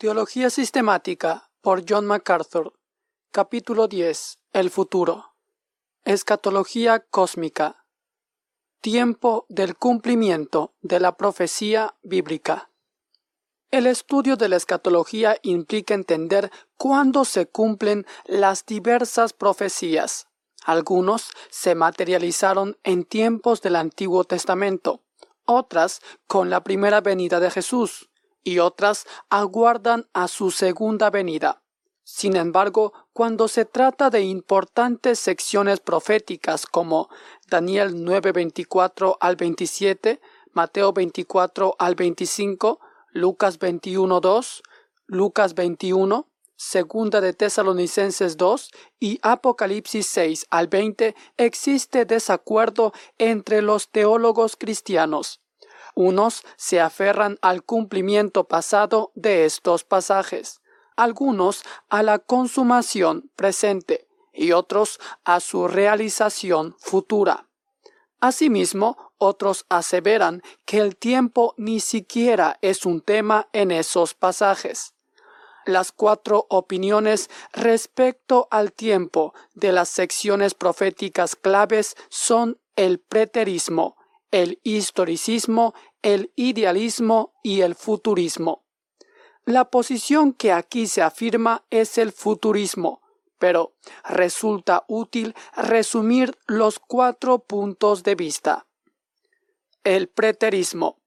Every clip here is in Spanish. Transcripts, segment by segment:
Teología Sistemática por John MacArthur. Capítulo 10. El futuro. Escatología cósmica. Tiempo del cumplimiento de la profecía bíblica. El estudio de la escatología implica entender cuándo se cumplen las diversas profecías. Algunos se materializaron en tiempos del Antiguo Testamento, otras con la primera venida de Jesús y otras aguardan a su segunda venida. Sin embargo, cuando se trata de importantes secciones proféticas como Daniel 9:24 al 27, Mateo 24 al 25, Lucas 21:2, Lucas 21, Segunda de Tesalonicenses 2 y Apocalipsis 6 al 20, existe desacuerdo entre los teólogos cristianos. Unos se aferran al cumplimiento pasado de estos pasajes, algunos a la consumación presente y otros a su realización futura. Asimismo, otros aseveran que el tiempo ni siquiera es un tema en esos pasajes. Las cuatro opiniones respecto al tiempo de las secciones proféticas claves son el preterismo, el historicismo, el idealismo y el futurismo. La posición que aquí se afirma es el futurismo, pero resulta útil resumir los cuatro puntos de vista. El preterismo.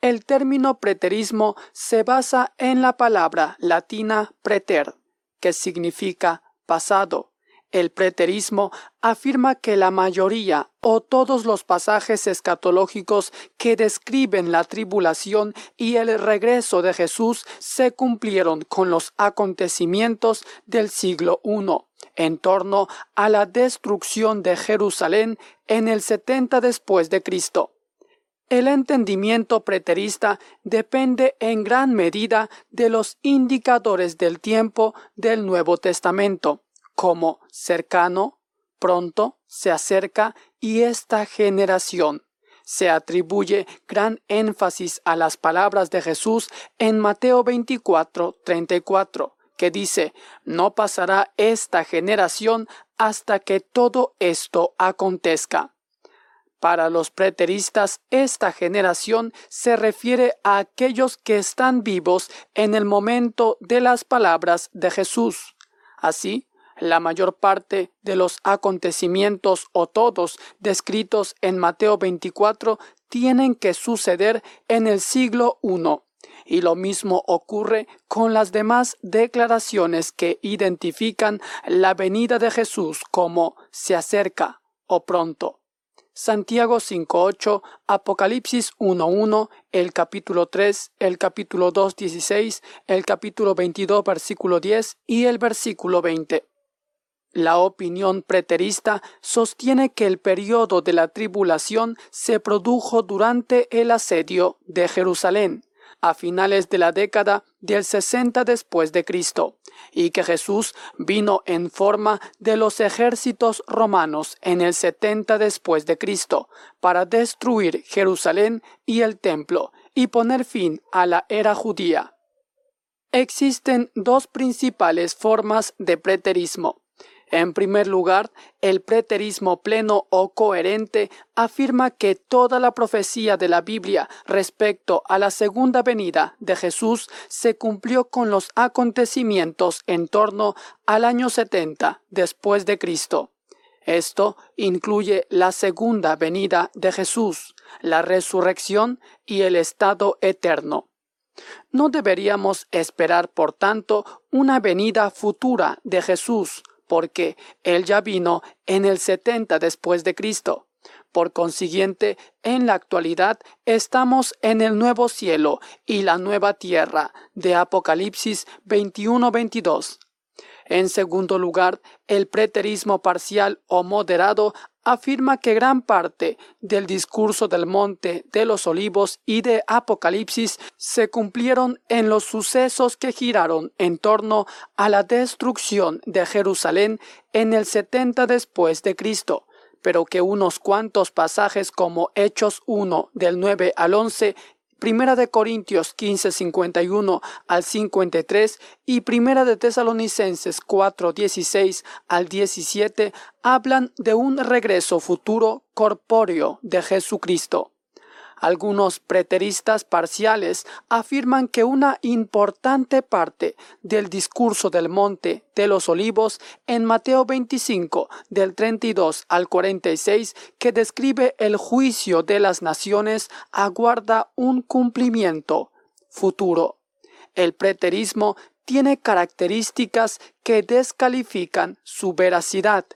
El término preterismo se basa en la palabra latina preter, que significa pasado, el preterismo afirma que la mayoría o todos los pasajes escatológicos que describen la tribulación y el regreso de Jesús se cumplieron con los acontecimientos del siglo I en torno a la destrucción de Jerusalén en el 70 después de Cristo. El entendimiento preterista depende en gran medida de los indicadores del tiempo del Nuevo Testamento como cercano, pronto, se acerca y esta generación. Se atribuye gran énfasis a las palabras de Jesús en Mateo 24, 34, que dice, no pasará esta generación hasta que todo esto acontezca. Para los preteristas, esta generación se refiere a aquellos que están vivos en el momento de las palabras de Jesús. Así, la mayor parte de los acontecimientos o todos descritos en Mateo 24 tienen que suceder en el siglo I. Y lo mismo ocurre con las demás declaraciones que identifican la venida de Jesús como se acerca o pronto. Santiago 5.8, Apocalipsis 1.1, el capítulo 3, el capítulo 2.16, el capítulo 22 versículo 10 y el versículo 20. La opinión preterista sostiene que el periodo de la tribulación se produjo durante el asedio de Jerusalén, a finales de la década del 60 después de Cristo, y que Jesús vino en forma de los ejércitos romanos en el 70 después de Cristo para destruir Jerusalén y el templo y poner fin a la era judía. Existen dos principales formas de preterismo en primer lugar, el preterismo pleno o coherente afirma que toda la profecía de la Biblia respecto a la segunda venida de Jesús se cumplió con los acontecimientos en torno al año 70 después de Cristo. Esto incluye la segunda venida de Jesús, la resurrección y el estado eterno. No deberíamos esperar, por tanto, una venida futura de Jesús, porque él ya vino en el 70 después de Cristo. Por consiguiente, en la actualidad estamos en el nuevo cielo y la nueva tierra de Apocalipsis 21-22. En segundo lugar, el preterismo parcial o moderado afirma que gran parte del discurso del monte de los olivos y de Apocalipsis se cumplieron en los sucesos que giraron en torno a la destrucción de Jerusalén en el 70 después de Cristo, pero que unos cuantos pasajes como Hechos 1 del 9 al 11 Primera de Corintios 15, 51 al 53 y Primera de Tesalonicenses 4, 16 al 17 hablan de un regreso futuro corpóreo de Jesucristo. Algunos preteristas parciales afirman que una importante parte del discurso del monte de los olivos en Mateo 25 del 32 al 46 que describe el juicio de las naciones aguarda un cumplimiento futuro. El preterismo tiene características que descalifican su veracidad.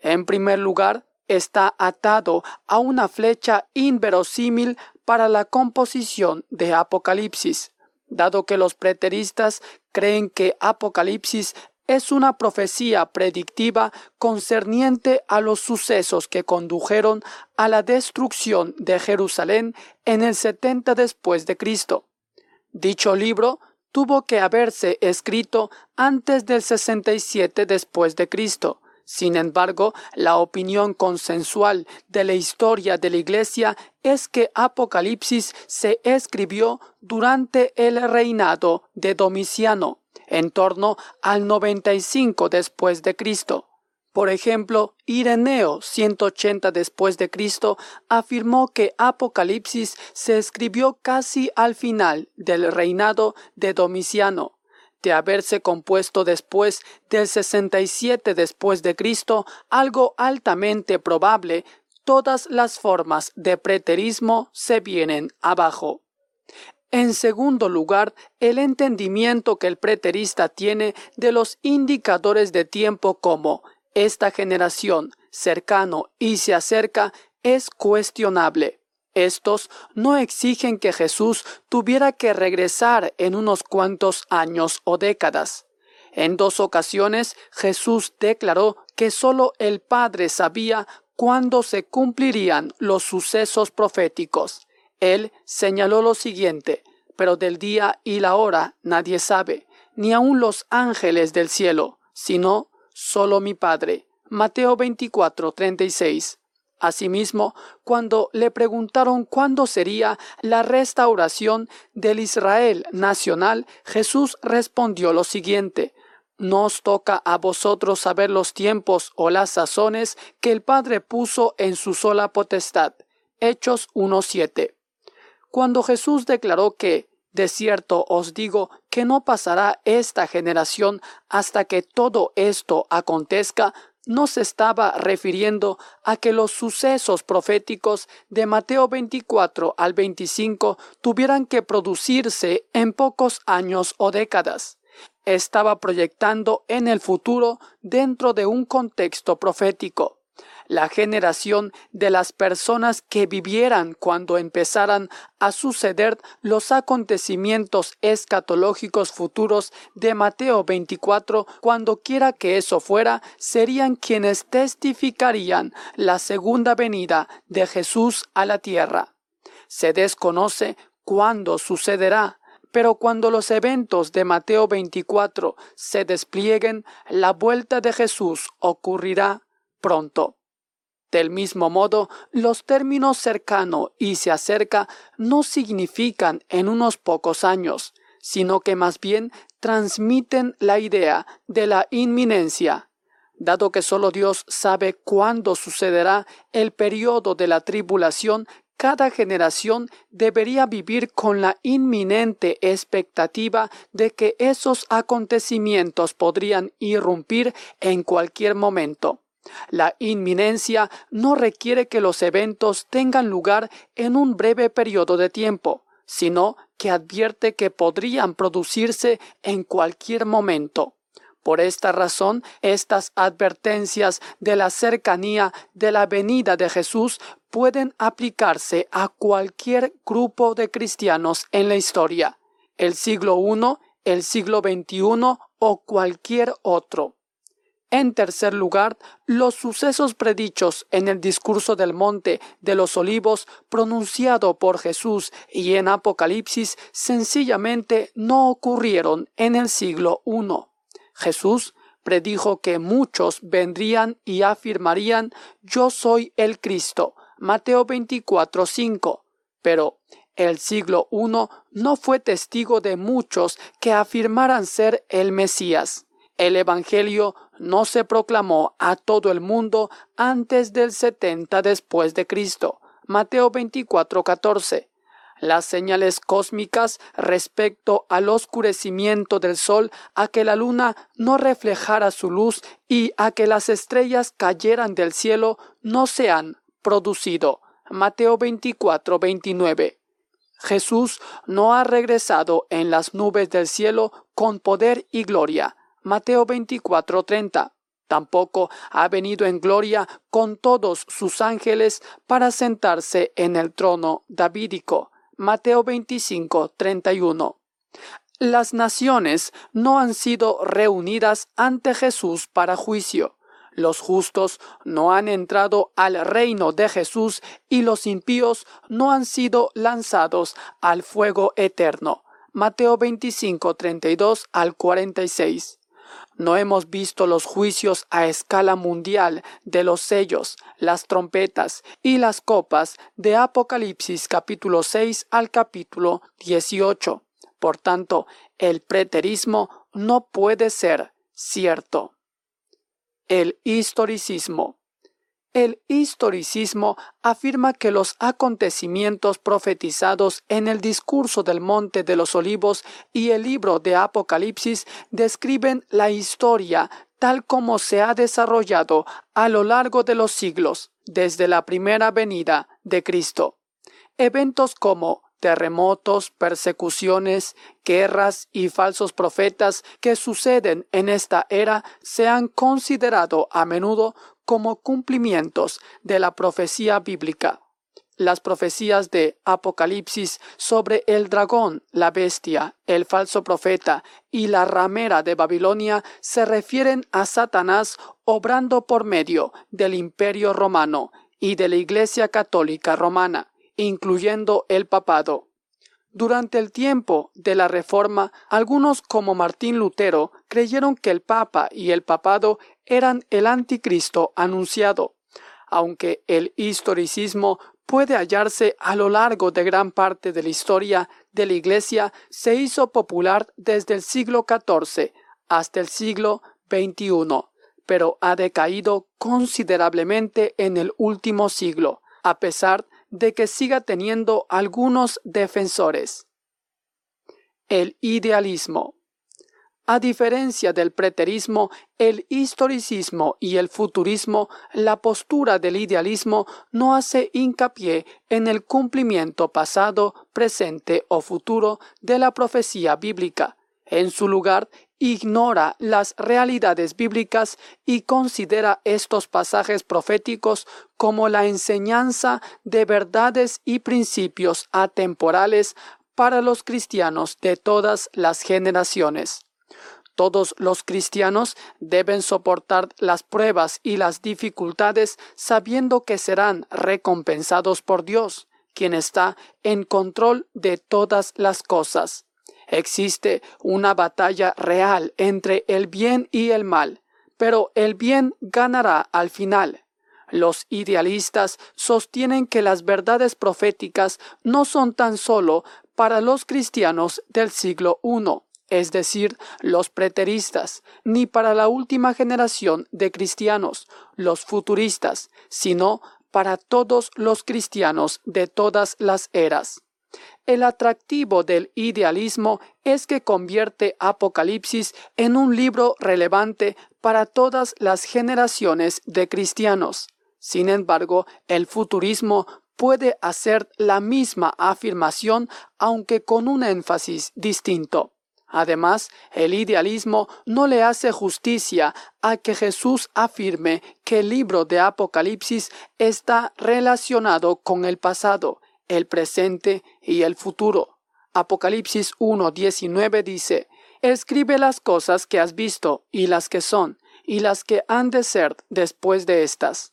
En primer lugar, está atado a una flecha inverosímil para la composición de Apocalipsis, dado que los preteristas creen que Apocalipsis es una profecía predictiva concerniente a los sucesos que condujeron a la destrucción de Jerusalén en el 70 después de Cristo. Dicho libro tuvo que haberse escrito antes del 67 después de Cristo, sin embargo, la opinión consensual de la historia de la Iglesia es que Apocalipsis se escribió durante el reinado de Domiciano, en torno al 95 después de Cristo. Por ejemplo, Ireneo 180 después de Cristo afirmó que Apocalipsis se escribió casi al final del reinado de Domiciano de haberse compuesto después del 67 después de Cristo, algo altamente probable, todas las formas de preterismo se vienen abajo. En segundo lugar, el entendimiento que el preterista tiene de los indicadores de tiempo como esta generación, cercano y se acerca, es cuestionable. Estos no exigen que Jesús tuviera que regresar en unos cuantos años o décadas. En dos ocasiones Jesús declaró que sólo el Padre sabía cuándo se cumplirían los sucesos proféticos. Él señaló lo siguiente, pero del día y la hora nadie sabe, ni aun los ángeles del cielo, sino sólo mi Padre. Mateo 24, 36. Asimismo, cuando le preguntaron cuándo sería la restauración del Israel nacional, Jesús respondió lo siguiente No os toca a vosotros saber los tiempos o las sazones que el Padre puso en su sola potestad. Hechos 1.7. Cuando Jesús declaró que de cierto os digo que no pasará esta generación hasta que todo esto acontezca, no se estaba refiriendo a que los sucesos proféticos de Mateo 24 al 25 tuvieran que producirse en pocos años o décadas. Estaba proyectando en el futuro dentro de un contexto profético la generación de las personas que vivieran cuando empezaran a suceder los acontecimientos escatológicos futuros de Mateo 24, cuando quiera que eso fuera, serían quienes testificarían la segunda venida de Jesús a la tierra. Se desconoce cuándo sucederá, pero cuando los eventos de Mateo 24 se desplieguen, la vuelta de Jesús ocurrirá pronto. Del mismo modo, los términos cercano y se acerca no significan en unos pocos años, sino que más bien transmiten la idea de la inminencia. Dado que solo Dios sabe cuándo sucederá el periodo de la tribulación, cada generación debería vivir con la inminente expectativa de que esos acontecimientos podrían irrumpir en cualquier momento. La inminencia no requiere que los eventos tengan lugar en un breve periodo de tiempo, sino que advierte que podrían producirse en cualquier momento. Por esta razón, estas advertencias de la cercanía de la venida de Jesús pueden aplicarse a cualquier grupo de cristianos en la historia, el siglo I, el siglo XXI o cualquier otro. En tercer lugar, los sucesos predichos en el discurso del monte de los olivos pronunciado por Jesús y en Apocalipsis sencillamente no ocurrieron en el siglo I. Jesús predijo que muchos vendrían y afirmarían yo soy el Cristo. Mateo 24:5. Pero El siglo I no fue testigo de muchos que afirmaran ser el Mesías. El Evangelio no se proclamó a todo el mundo antes del 70 después de Cristo. Mateo 24, 14. Las señales cósmicas respecto al oscurecimiento del sol, a que la luna no reflejara su luz y a que las estrellas cayeran del cielo no se han producido. Mateo 24, 29. Jesús no ha regresado en las nubes del cielo con poder y gloria. Mateo 24:30. Tampoco ha venido en gloria con todos sus ángeles para sentarse en el trono davídico. Mateo 25:31. Las naciones no han sido reunidas ante Jesús para juicio. Los justos no han entrado al reino de Jesús y los impíos no han sido lanzados al fuego eterno. Mateo 25, 32 al 46. No hemos visto los juicios a escala mundial de los sellos, las trompetas y las copas de Apocalipsis capítulo 6 al capítulo 18. Por tanto, el preterismo no puede ser cierto. El historicismo. El historicismo afirma que los acontecimientos profetizados en el discurso del Monte de los Olivos y el libro de Apocalipsis describen la historia tal como se ha desarrollado a lo largo de los siglos, desde la primera venida de Cristo. Eventos como terremotos, persecuciones, guerras y falsos profetas que suceden en esta era se han considerado a menudo como cumplimientos de la profecía bíblica. Las profecías de Apocalipsis sobre el dragón, la bestia, el falso profeta y la ramera de Babilonia se refieren a Satanás obrando por medio del imperio romano y de la Iglesia católica romana incluyendo el papado. Durante el tiempo de la Reforma, algunos como Martín Lutero creyeron que el Papa y el papado eran el anticristo anunciado. Aunque el historicismo puede hallarse a lo largo de gran parte de la historia de la Iglesia, se hizo popular desde el siglo XIV hasta el siglo XXI, pero ha decaído considerablemente en el último siglo, a pesar de que siga teniendo algunos defensores. El idealismo. A diferencia del preterismo, el historicismo y el futurismo, la postura del idealismo no hace hincapié en el cumplimiento pasado, presente o futuro de la profecía bíblica. En su lugar, ignora las realidades bíblicas y considera estos pasajes proféticos como la enseñanza de verdades y principios atemporales para los cristianos de todas las generaciones. Todos los cristianos deben soportar las pruebas y las dificultades sabiendo que serán recompensados por Dios, quien está en control de todas las cosas. Existe una batalla real entre el bien y el mal, pero el bien ganará al final. Los idealistas sostienen que las verdades proféticas no son tan solo para los cristianos del siglo I, es decir, los preteristas, ni para la última generación de cristianos, los futuristas, sino para todos los cristianos de todas las eras. El atractivo del idealismo es que convierte Apocalipsis en un libro relevante para todas las generaciones de cristianos. Sin embargo, el futurismo puede hacer la misma afirmación aunque con un énfasis distinto. Además, el idealismo no le hace justicia a que Jesús afirme que el libro de Apocalipsis está relacionado con el pasado el presente y el futuro. Apocalipsis 1.19 dice, Escribe las cosas que has visto y las que son y las que han de ser después de estas.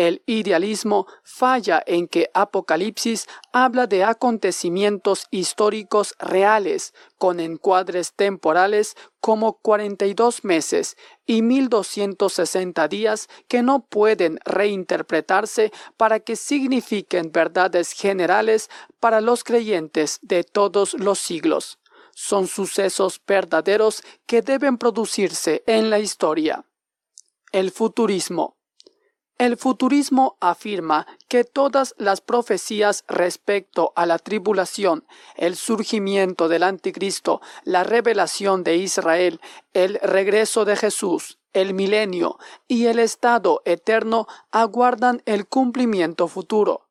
El idealismo falla en que Apocalipsis habla de acontecimientos históricos reales, con encuadres temporales como 42 meses y 1260 días que no pueden reinterpretarse para que signifiquen verdades generales para los creyentes de todos los siglos. Son sucesos verdaderos que deben producirse en la historia. El futurismo el futurismo afirma que todas las profecías respecto a la tribulación, el surgimiento del anticristo, la revelación de Israel, el regreso de Jesús, el milenio y el estado eterno aguardan el cumplimiento futuro.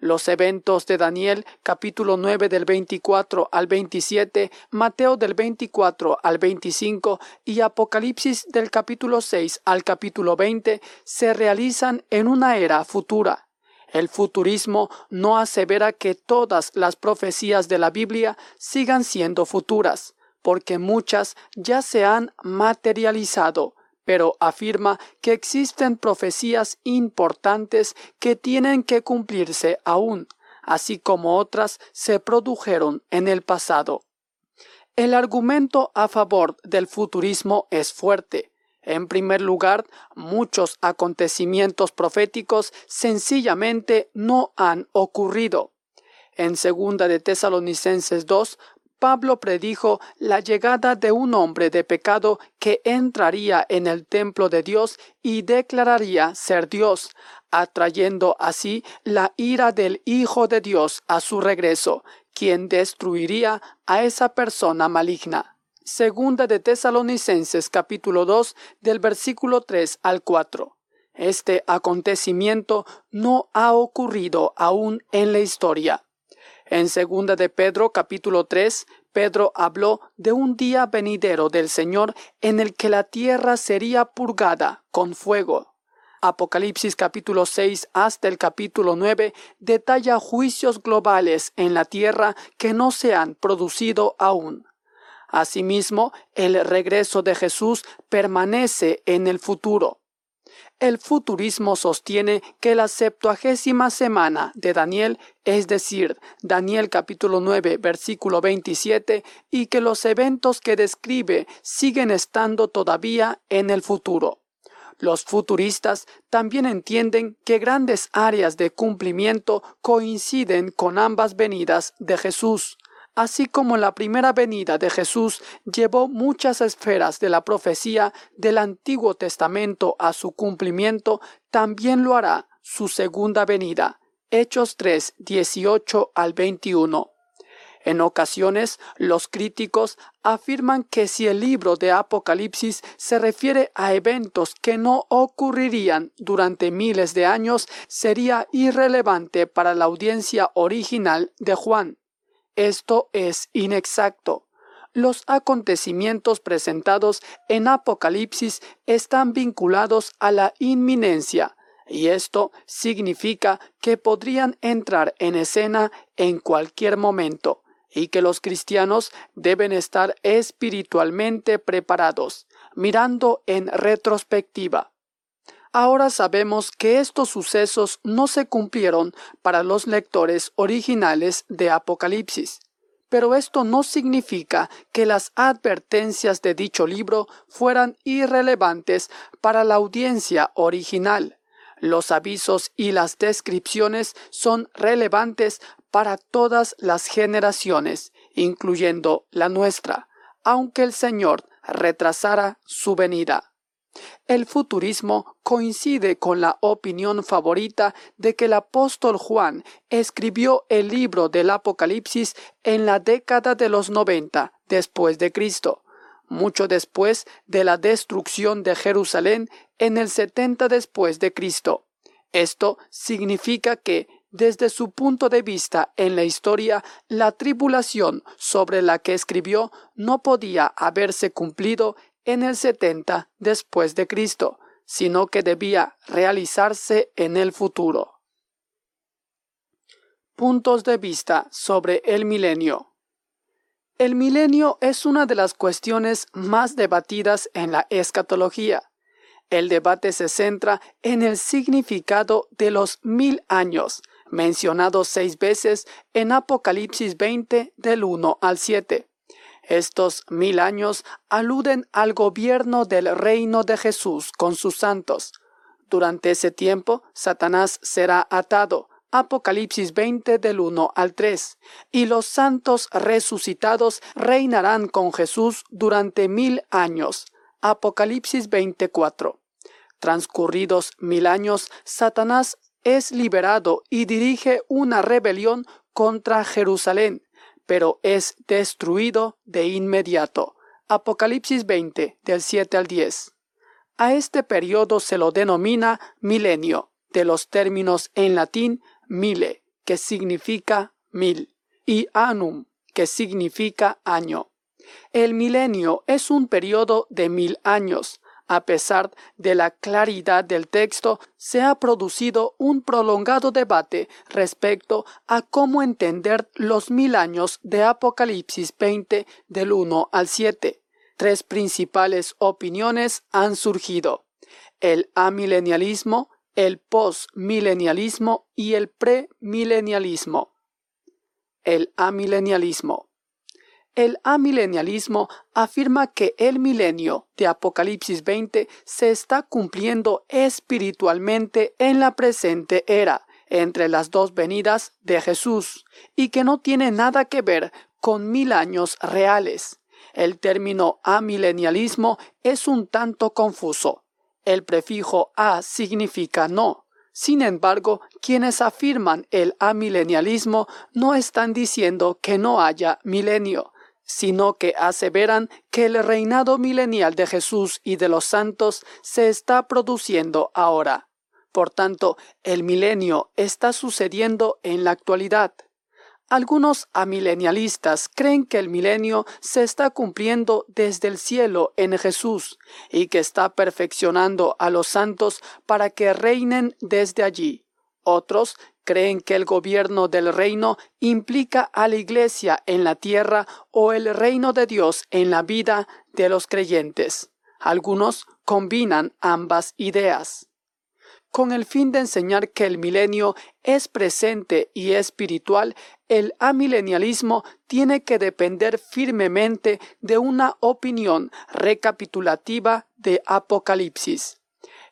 Los eventos de Daniel capítulo 9 del 24 al 27, Mateo del 24 al 25 y Apocalipsis del capítulo 6 al capítulo 20 se realizan en una era futura. El futurismo no asevera que todas las profecías de la Biblia sigan siendo futuras, porque muchas ya se han materializado, pero afirma que existen profecías importantes que tienen que cumplirse aún, así como otras se produjeron en el pasado. El argumento a favor del futurismo es fuerte. En primer lugar, muchos acontecimientos proféticos sencillamente no han ocurrido. En segunda de Tesalonicenses 2 Pablo predijo la llegada de un hombre de pecado que entraría en el templo de Dios y declararía ser Dios, atrayendo así la ira del Hijo de Dios a su regreso, quien destruiría a esa persona maligna. Segunda de Tesalonicenses capítulo 2 del versículo 3 al 4. Este acontecimiento no ha ocurrido aún en la historia. En segunda de Pedro capítulo 3, Pedro habló de un día venidero del Señor en el que la tierra sería purgada con fuego. Apocalipsis capítulo 6 hasta el capítulo 9 detalla juicios globales en la tierra que no se han producido aún. Asimismo, el regreso de Jesús permanece en el futuro. El futurismo sostiene que la septuagésima semana de Daniel, es decir, Daniel capítulo 9 versículo 27, y que los eventos que describe siguen estando todavía en el futuro. Los futuristas también entienden que grandes áreas de cumplimiento coinciden con ambas venidas de Jesús así como la primera venida de Jesús llevó muchas esferas de la profecía del Antiguo Testamento a su cumplimiento, también lo hará su segunda venida. Hechos 3, 18 al 21. En ocasiones, los críticos afirman que si el libro de Apocalipsis se refiere a eventos que no ocurrirían durante miles de años, sería irrelevante para la audiencia original de Juan. Esto es inexacto. Los acontecimientos presentados en Apocalipsis están vinculados a la inminencia, y esto significa que podrían entrar en escena en cualquier momento, y que los cristianos deben estar espiritualmente preparados, mirando en retrospectiva. Ahora sabemos que estos sucesos no se cumplieron para los lectores originales de Apocalipsis. Pero esto no significa que las advertencias de dicho libro fueran irrelevantes para la audiencia original. Los avisos y las descripciones son relevantes para todas las generaciones, incluyendo la nuestra, aunque el Señor retrasara su venida. El futurismo coincide con la opinión favorita de que el apóstol Juan escribió el libro del Apocalipsis en la década de los noventa después de Cristo, mucho después de la destrucción de Jerusalén en el setenta después de Cristo. Esto significa que desde su punto de vista en la historia, la tribulación sobre la que escribió no podía haberse cumplido en el 70 después de Cristo, sino que debía realizarse en el futuro. Puntos de vista sobre el milenio. El milenio es una de las cuestiones más debatidas en la escatología. El debate se centra en el significado de los mil años, mencionados seis veces en Apocalipsis 20 del 1 al 7. Estos mil años aluden al gobierno del reino de Jesús con sus santos. Durante ese tiempo, Satanás será atado, Apocalipsis 20 del 1 al 3, y los santos resucitados reinarán con Jesús durante mil años. Apocalipsis 24. Transcurridos mil años, Satanás es liberado y dirige una rebelión contra Jerusalén, pero es destruido de inmediato. Apocalipsis 20 del 7 al 10. A este periodo se lo denomina milenio, de los términos en latín mile, que significa mil, y annum, que significa año. El milenio es un periodo de mil años. A pesar de la claridad del texto, se ha producido un prolongado debate respecto a cómo entender los mil años de Apocalipsis 20 del 1 al 7. Tres principales opiniones han surgido. El amilenialismo, el postmilenialismo y el premilenialismo. El amilenialismo. El amilenialismo afirma que el milenio de Apocalipsis 20 se está cumpliendo espiritualmente en la presente era, entre las dos venidas de Jesús, y que no tiene nada que ver con mil años reales. El término amilenialismo es un tanto confuso. El prefijo a significa no. Sin embargo, quienes afirman el amilenialismo no están diciendo que no haya milenio, sino que aseveran que el reinado milenial de Jesús y de los santos se está produciendo ahora. Por tanto, el milenio está sucediendo en la actualidad. Algunos amilenialistas creen que el milenio se está cumpliendo desde el cielo en Jesús y que está perfeccionando a los santos para que reinen desde allí. Otros creen que el gobierno del reino implica a la iglesia en la tierra o el reino de Dios en la vida de los creyentes. Algunos combinan ambas ideas con el fin de enseñar que el milenio es presente y espiritual, el amilenialismo tiene que depender firmemente de una opinión recapitulativa de Apocalipsis.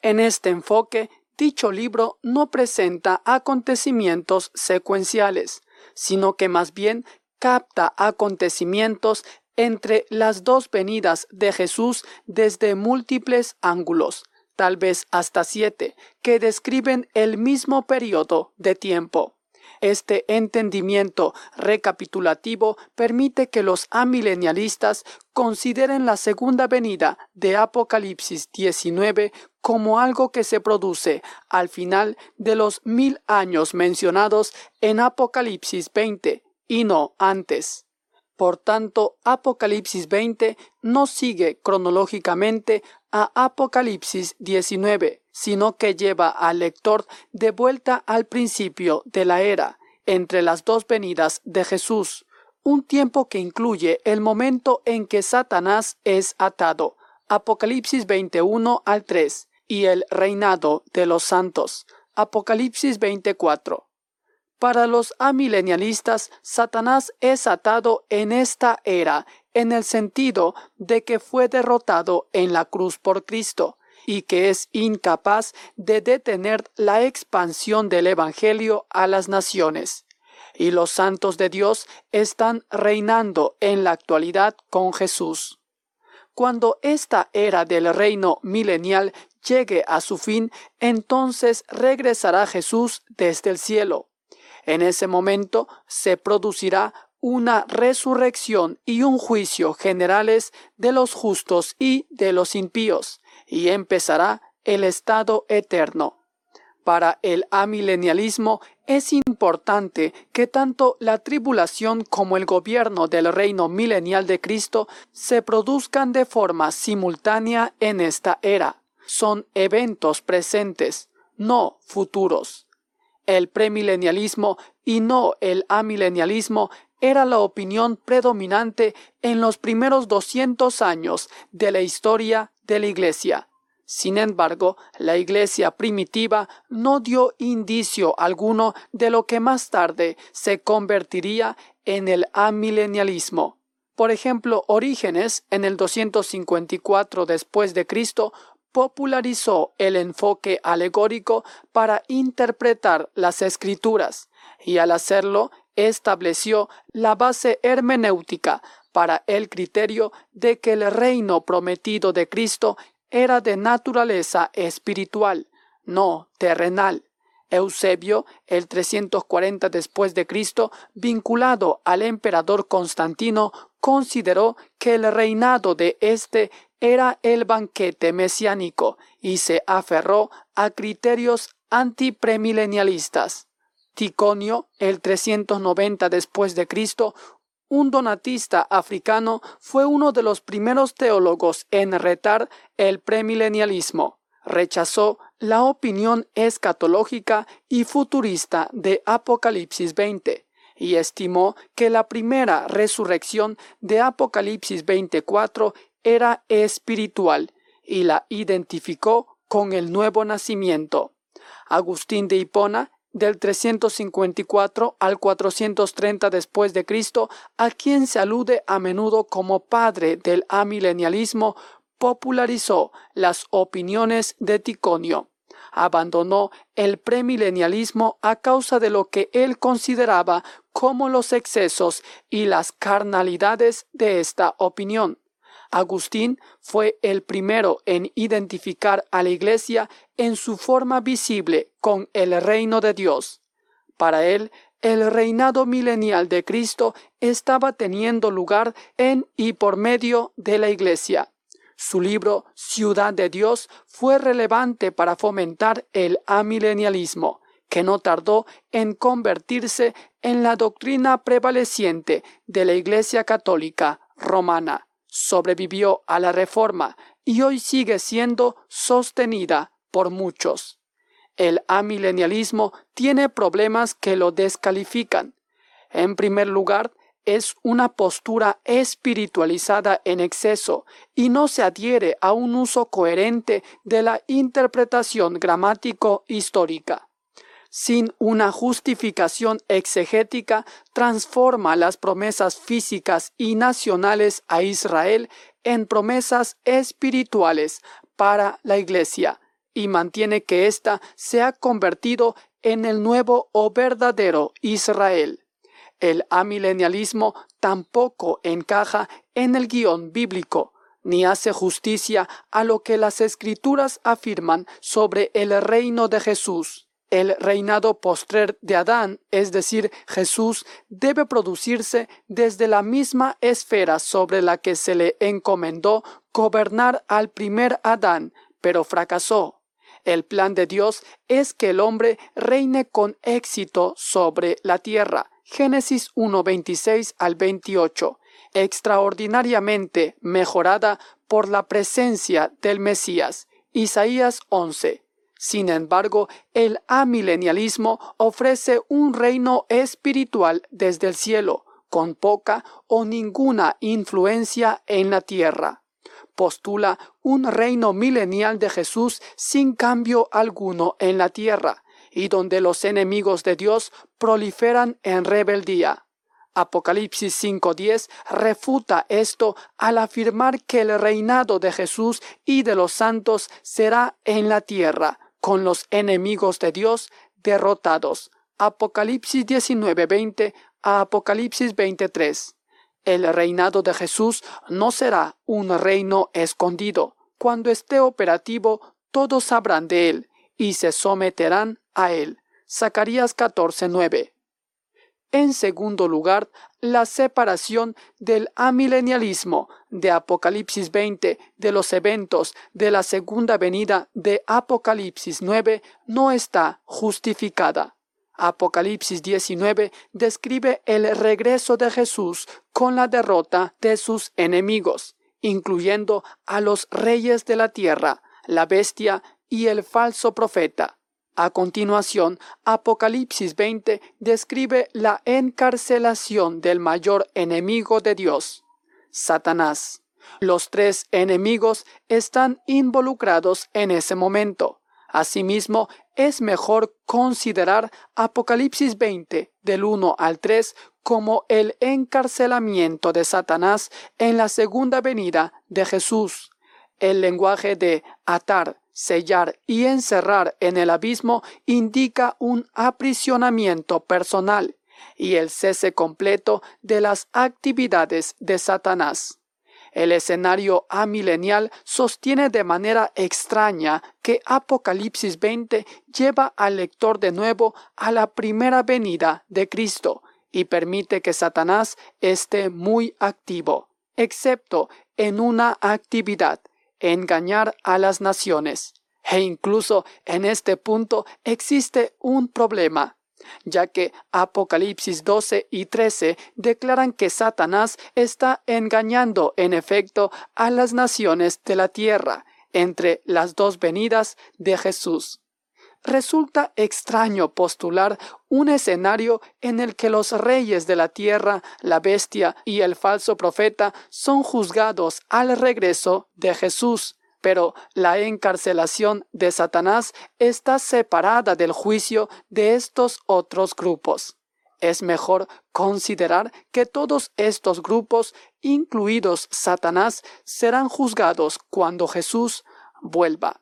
En este enfoque, dicho libro no presenta acontecimientos secuenciales, sino que más bien capta acontecimientos entre las dos venidas de Jesús desde múltiples ángulos, tal vez hasta siete, que describen el mismo periodo de tiempo. Este entendimiento recapitulativo permite que los amilenialistas consideren la segunda venida de Apocalipsis 19 como algo que se produce al final de los mil años mencionados en Apocalipsis 20 y no antes. Por tanto, Apocalipsis 20 no sigue cronológicamente a Apocalipsis 19, sino que lleva al lector de vuelta al principio de la era, entre las dos venidas de Jesús, un tiempo que incluye el momento en que Satanás es atado, Apocalipsis 21 al 3, y el reinado de los santos, Apocalipsis 24. Para los amilenialistas, Satanás es atado en esta era, en el sentido de que fue derrotado en la cruz por Cristo y que es incapaz de detener la expansión del Evangelio a las naciones. Y los santos de Dios están reinando en la actualidad con Jesús. Cuando esta era del reino milenial llegue a su fin, entonces regresará Jesús desde el cielo en ese momento se producirá una resurrección y un juicio generales de los justos y de los impíos, y empezará el estado eterno. Para el amilenialismo es importante que tanto la tribulación como el gobierno del reino milenial de Cristo se produzcan de forma simultánea en esta era. Son eventos presentes, no futuros el premilenialismo y no el amilenialismo era la opinión predominante en los primeros 200 años de la historia de la Iglesia. Sin embargo, la iglesia primitiva no dio indicio alguno de lo que más tarde se convertiría en el amilenialismo. Por ejemplo, Orígenes, en el 254 después de Cristo, popularizó el enfoque alegórico para interpretar las escrituras y al hacerlo estableció la base hermenéutica para el criterio de que el reino prometido de Cristo era de naturaleza espiritual, no terrenal. Eusebio, el 340 después de Cristo, vinculado al emperador Constantino, consideró que el reinado de éste era el banquete mesiánico y se aferró a criterios antipremilenialistas. Ticonio, el 390 después de Cristo, un donatista africano, fue uno de los primeros teólogos en retar el premilenialismo. Rechazó la opinión escatológica y futurista de Apocalipsis 20 y estimó que la primera resurrección de Apocalipsis 24 era espiritual y la identificó con el nuevo nacimiento. Agustín de Hipona del 354 al 430 después de Cristo, a quien se alude a menudo como padre del amilenialismo, popularizó las opiniones de Ticonio. Abandonó el premilenialismo a causa de lo que él consideraba como los excesos y las carnalidades de esta opinión. Agustín fue el primero en identificar a la Iglesia en su forma visible con el reino de Dios. Para él, el reinado milenial de Cristo estaba teniendo lugar en y por medio de la Iglesia. Su libro Ciudad de Dios fue relevante para fomentar el amilenialismo, que no tardó en convertirse en la doctrina prevaleciente de la Iglesia católica romana sobrevivió a la reforma y hoy sigue siendo sostenida por muchos. El amilenialismo tiene problemas que lo descalifican. En primer lugar, es una postura espiritualizada en exceso y no se adhiere a un uso coherente de la interpretación gramático histórica sin una justificación exegética, transforma las promesas físicas y nacionales a Israel en promesas espirituales para la Iglesia y mantiene que ésta se ha convertido en el nuevo o verdadero Israel. El amilenialismo tampoco encaja en el guion bíblico, ni hace justicia a lo que las escrituras afirman sobre el reino de Jesús. El reinado postrer de Adán, es decir, Jesús, debe producirse desde la misma esfera sobre la que se le encomendó gobernar al primer Adán, pero fracasó. El plan de Dios es que el hombre reine con éxito sobre la tierra. Génesis 1:26 al 28, extraordinariamente mejorada por la presencia del Mesías. Isaías 11. Sin embargo, el amilenialismo ofrece un reino espiritual desde el cielo, con poca o ninguna influencia en la tierra. Postula un reino milenial de Jesús sin cambio alguno en la tierra, y donde los enemigos de Dios proliferan en rebeldía. Apocalipsis 5.10 refuta esto al afirmar que el reinado de Jesús y de los santos será en la tierra, con los enemigos de Dios derrotados. Apocalipsis 19:20 a Apocalipsis 23. El reinado de Jesús no será un reino escondido. Cuando esté operativo, todos sabrán de él y se someterán a él. Zacarías 14:9. En segundo lugar, la separación del amilenialismo de Apocalipsis 20 de los eventos de la segunda venida de Apocalipsis 9 no está justificada. Apocalipsis 19 describe el regreso de Jesús con la derrota de sus enemigos, incluyendo a los reyes de la tierra, la bestia y el falso profeta. A continuación, Apocalipsis 20 describe la encarcelación del mayor enemigo de Dios, Satanás. Los tres enemigos están involucrados en ese momento. Asimismo, es mejor considerar Apocalipsis 20 del 1 al 3 como el encarcelamiento de Satanás en la segunda venida de Jesús. El lenguaje de atar, sellar y encerrar en el abismo indica un aprisionamiento personal y el cese completo de las actividades de Satanás. El escenario amilenial sostiene de manera extraña que Apocalipsis 20 lleva al lector de nuevo a la primera venida de Cristo y permite que Satanás esté muy activo, excepto en una actividad, engañar a las naciones. E incluso en este punto existe un problema ya que Apocalipsis 12 y 13 declaran que Satanás está engañando en efecto a las naciones de la tierra entre las dos venidas de Jesús. Resulta extraño postular un escenario en el que los reyes de la tierra, la bestia y el falso profeta son juzgados al regreso de Jesús pero la encarcelación de Satanás está separada del juicio de estos otros grupos. Es mejor considerar que todos estos grupos, incluidos Satanás, serán juzgados cuando Jesús vuelva.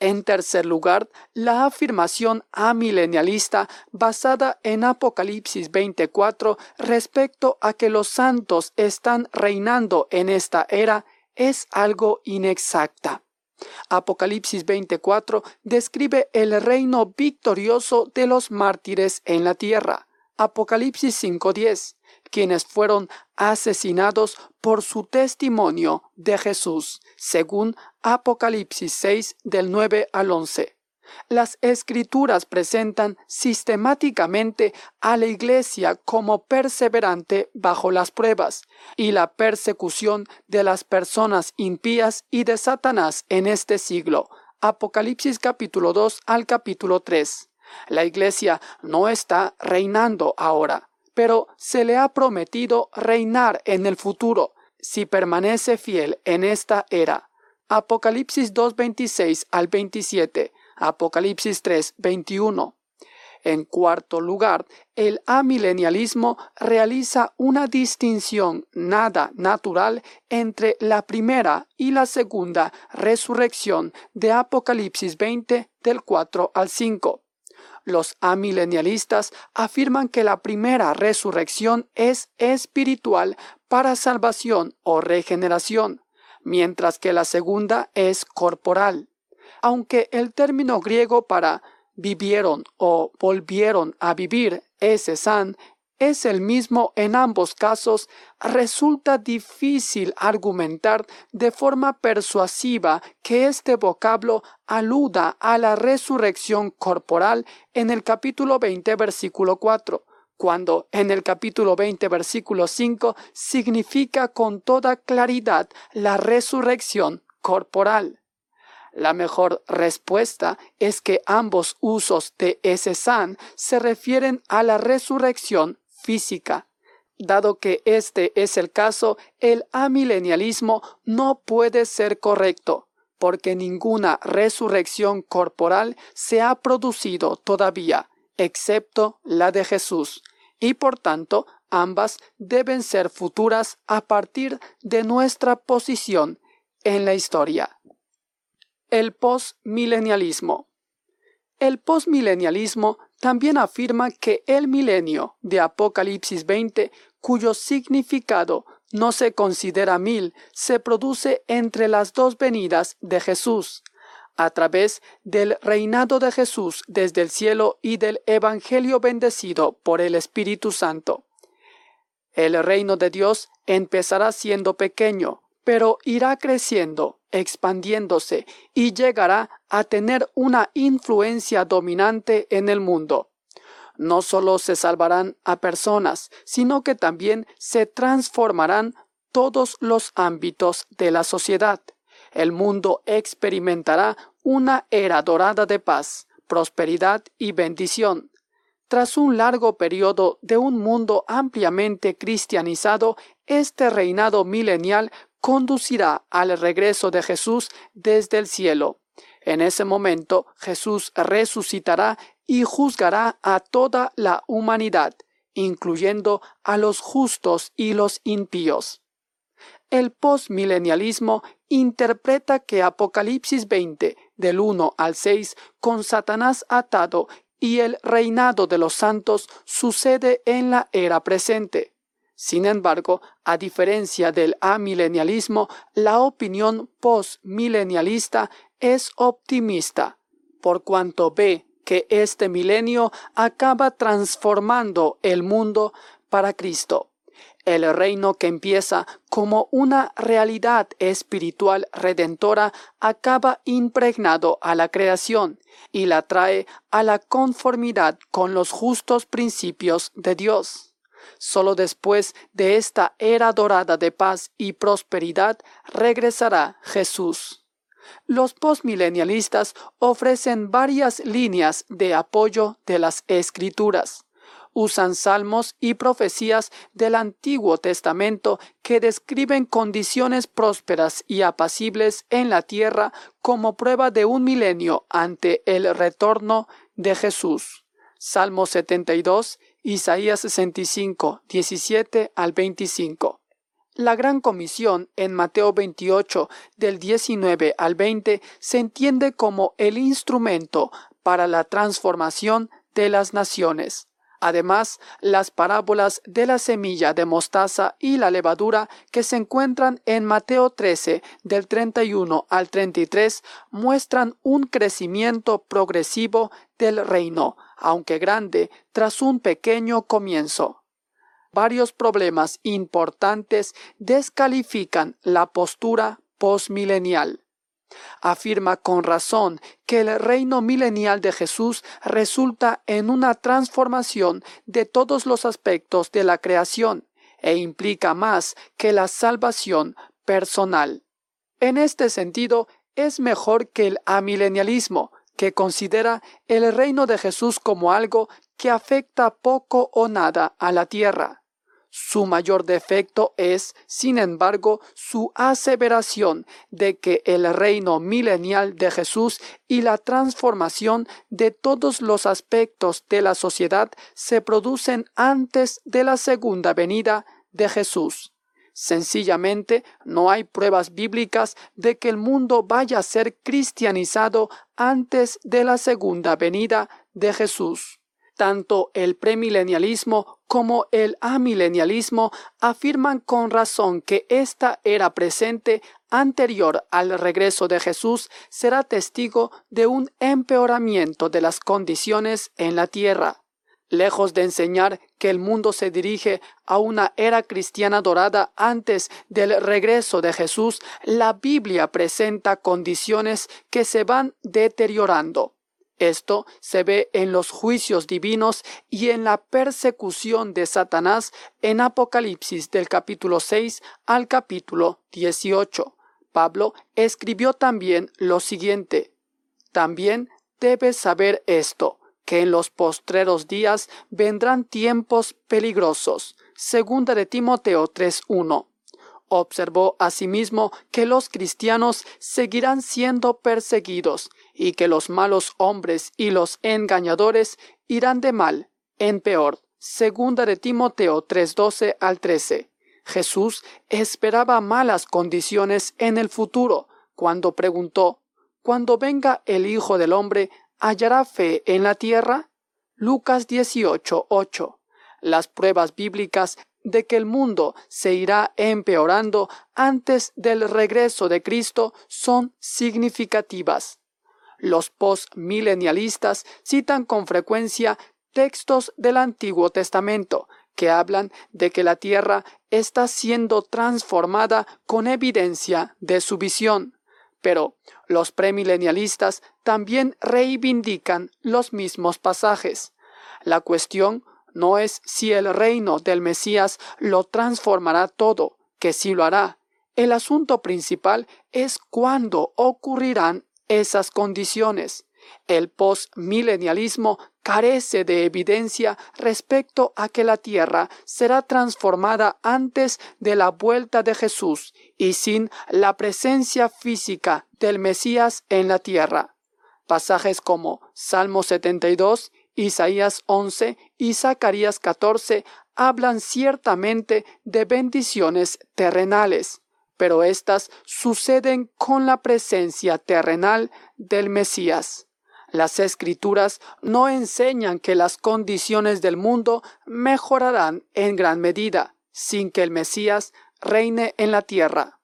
En tercer lugar, la afirmación amilenialista basada en Apocalipsis 24 respecto a que los santos están reinando en esta era es algo inexacta. Apocalipsis 24 describe el reino victorioso de los mártires en la tierra. Apocalipsis 5.10, quienes fueron asesinados por su testimonio de Jesús, según Apocalipsis 6 del 9 al 11. Las escrituras presentan sistemáticamente a la Iglesia como perseverante bajo las pruebas y la persecución de las personas impías y de Satanás en este siglo. Apocalipsis capítulo 2 al capítulo 3. La Iglesia no está reinando ahora, pero se le ha prometido reinar en el futuro si permanece fiel en esta era. Apocalipsis 2.26 al 27 Apocalipsis 3, 21. En cuarto lugar, el amilenialismo realiza una distinción nada natural entre la primera y la segunda resurrección de Apocalipsis 20 del 4 al 5. Los amilenialistas afirman que la primera resurrección es espiritual para salvación o regeneración, mientras que la segunda es corporal. Aunque el término griego para vivieron o volvieron a vivir, ese san, es el mismo en ambos casos, resulta difícil argumentar de forma persuasiva que este vocablo aluda a la resurrección corporal en el capítulo 20 versículo 4, cuando en el capítulo 20 versículo 5 significa con toda claridad la resurrección corporal. La mejor respuesta es que ambos usos de ese san se refieren a la resurrección física. Dado que este es el caso, el amilenialismo no puede ser correcto, porque ninguna resurrección corporal se ha producido todavía, excepto la de Jesús, y por tanto ambas deben ser futuras a partir de nuestra posición en la historia. El postmilenialismo. El postmilenialismo también afirma que el milenio de Apocalipsis 20, cuyo significado no se considera mil, se produce entre las dos venidas de Jesús, a través del reinado de Jesús desde el cielo y del Evangelio bendecido por el Espíritu Santo. El reino de Dios empezará siendo pequeño, pero irá creciendo, expandiéndose y llegará a tener una influencia dominante en el mundo. No solo se salvarán a personas, sino que también se transformarán todos los ámbitos de la sociedad. El mundo experimentará una era dorada de paz, prosperidad y bendición. Tras un largo periodo de un mundo ampliamente cristianizado, este reinado milenial conducirá al regreso de Jesús desde el cielo. En ese momento Jesús resucitará y juzgará a toda la humanidad, incluyendo a los justos y los impíos. El postmilenialismo interpreta que Apocalipsis 20, del 1 al 6, con Satanás atado y el reinado de los santos sucede en la era presente. Sin embargo, a diferencia del amilenialismo, la opinión postmilenialista es optimista, por cuanto ve que este milenio acaba transformando el mundo para Cristo. El reino que empieza como una realidad espiritual redentora acaba impregnado a la creación y la trae a la conformidad con los justos principios de Dios. Solo después de esta era dorada de paz y prosperidad regresará Jesús. Los postmilenialistas ofrecen varias líneas de apoyo de las escrituras usan salmos y profecías del Antiguo Testamento que describen condiciones prósperas y apacibles en la tierra como prueba de un milenio ante el retorno de Jesús. Salmo 72, Isaías 65, 17 al 25. La gran comisión en Mateo 28 del 19 al 20 se entiende como el instrumento para la transformación de las naciones. Además, las parábolas de la semilla de mostaza y la levadura que se encuentran en Mateo 13 del 31 al 33 muestran un crecimiento progresivo del reino, aunque grande, tras un pequeño comienzo. Varios problemas importantes descalifican la postura postmilenial afirma con razón que el reino milenial de Jesús resulta en una transformación de todos los aspectos de la creación e implica más que la salvación personal. En este sentido, es mejor que el amilenialismo, que considera el reino de Jesús como algo que afecta poco o nada a la tierra. Su mayor defecto es, sin embargo, su aseveración de que el reino milenial de Jesús y la transformación de todos los aspectos de la sociedad se producen antes de la segunda venida de Jesús. Sencillamente no hay pruebas bíblicas de que el mundo vaya a ser cristianizado antes de la segunda venida de Jesús. Tanto el premilenialismo como el amilenialismo afirman con razón que esta era presente anterior al regreso de Jesús será testigo de un empeoramiento de las condiciones en la tierra. Lejos de enseñar que el mundo se dirige a una era cristiana dorada antes del regreso de Jesús, la Biblia presenta condiciones que se van deteriorando. Esto se ve en los juicios divinos y en la persecución de Satanás en Apocalipsis del capítulo 6 al capítulo 18. Pablo escribió también lo siguiente. También debes saber esto, que en los postreros días vendrán tiempos peligrosos. Segunda de Timoteo 3.1. Observó asimismo que los cristianos seguirán siendo perseguidos y que los malos hombres y los engañadores irán de mal en peor. Segunda de Timoteo 3:12 al 13. Jesús esperaba malas condiciones en el futuro cuando preguntó, Cuando venga el Hijo del Hombre, ¿hallará fe en la tierra? Lucas 18:8. Las pruebas bíblicas de que el mundo se irá empeorando antes del regreso de Cristo son significativas. Los postmilenialistas citan con frecuencia textos del Antiguo Testamento que hablan de que la tierra está siendo transformada con evidencia de su visión. Pero los premilenialistas también reivindican los mismos pasajes. La cuestión no es si el reino del Mesías lo transformará todo, que sí lo hará. El asunto principal es cuándo ocurrirán esas condiciones. El postmilenialismo carece de evidencia respecto a que la tierra será transformada antes de la vuelta de Jesús y sin la presencia física del Mesías en la tierra. Pasajes como Salmo 72, Isaías 11 y Zacarías 14 hablan ciertamente de bendiciones terrenales, pero éstas suceden con la presencia terrenal del Mesías. Las escrituras no enseñan que las condiciones del mundo mejorarán en gran medida sin que el Mesías reine en la tierra.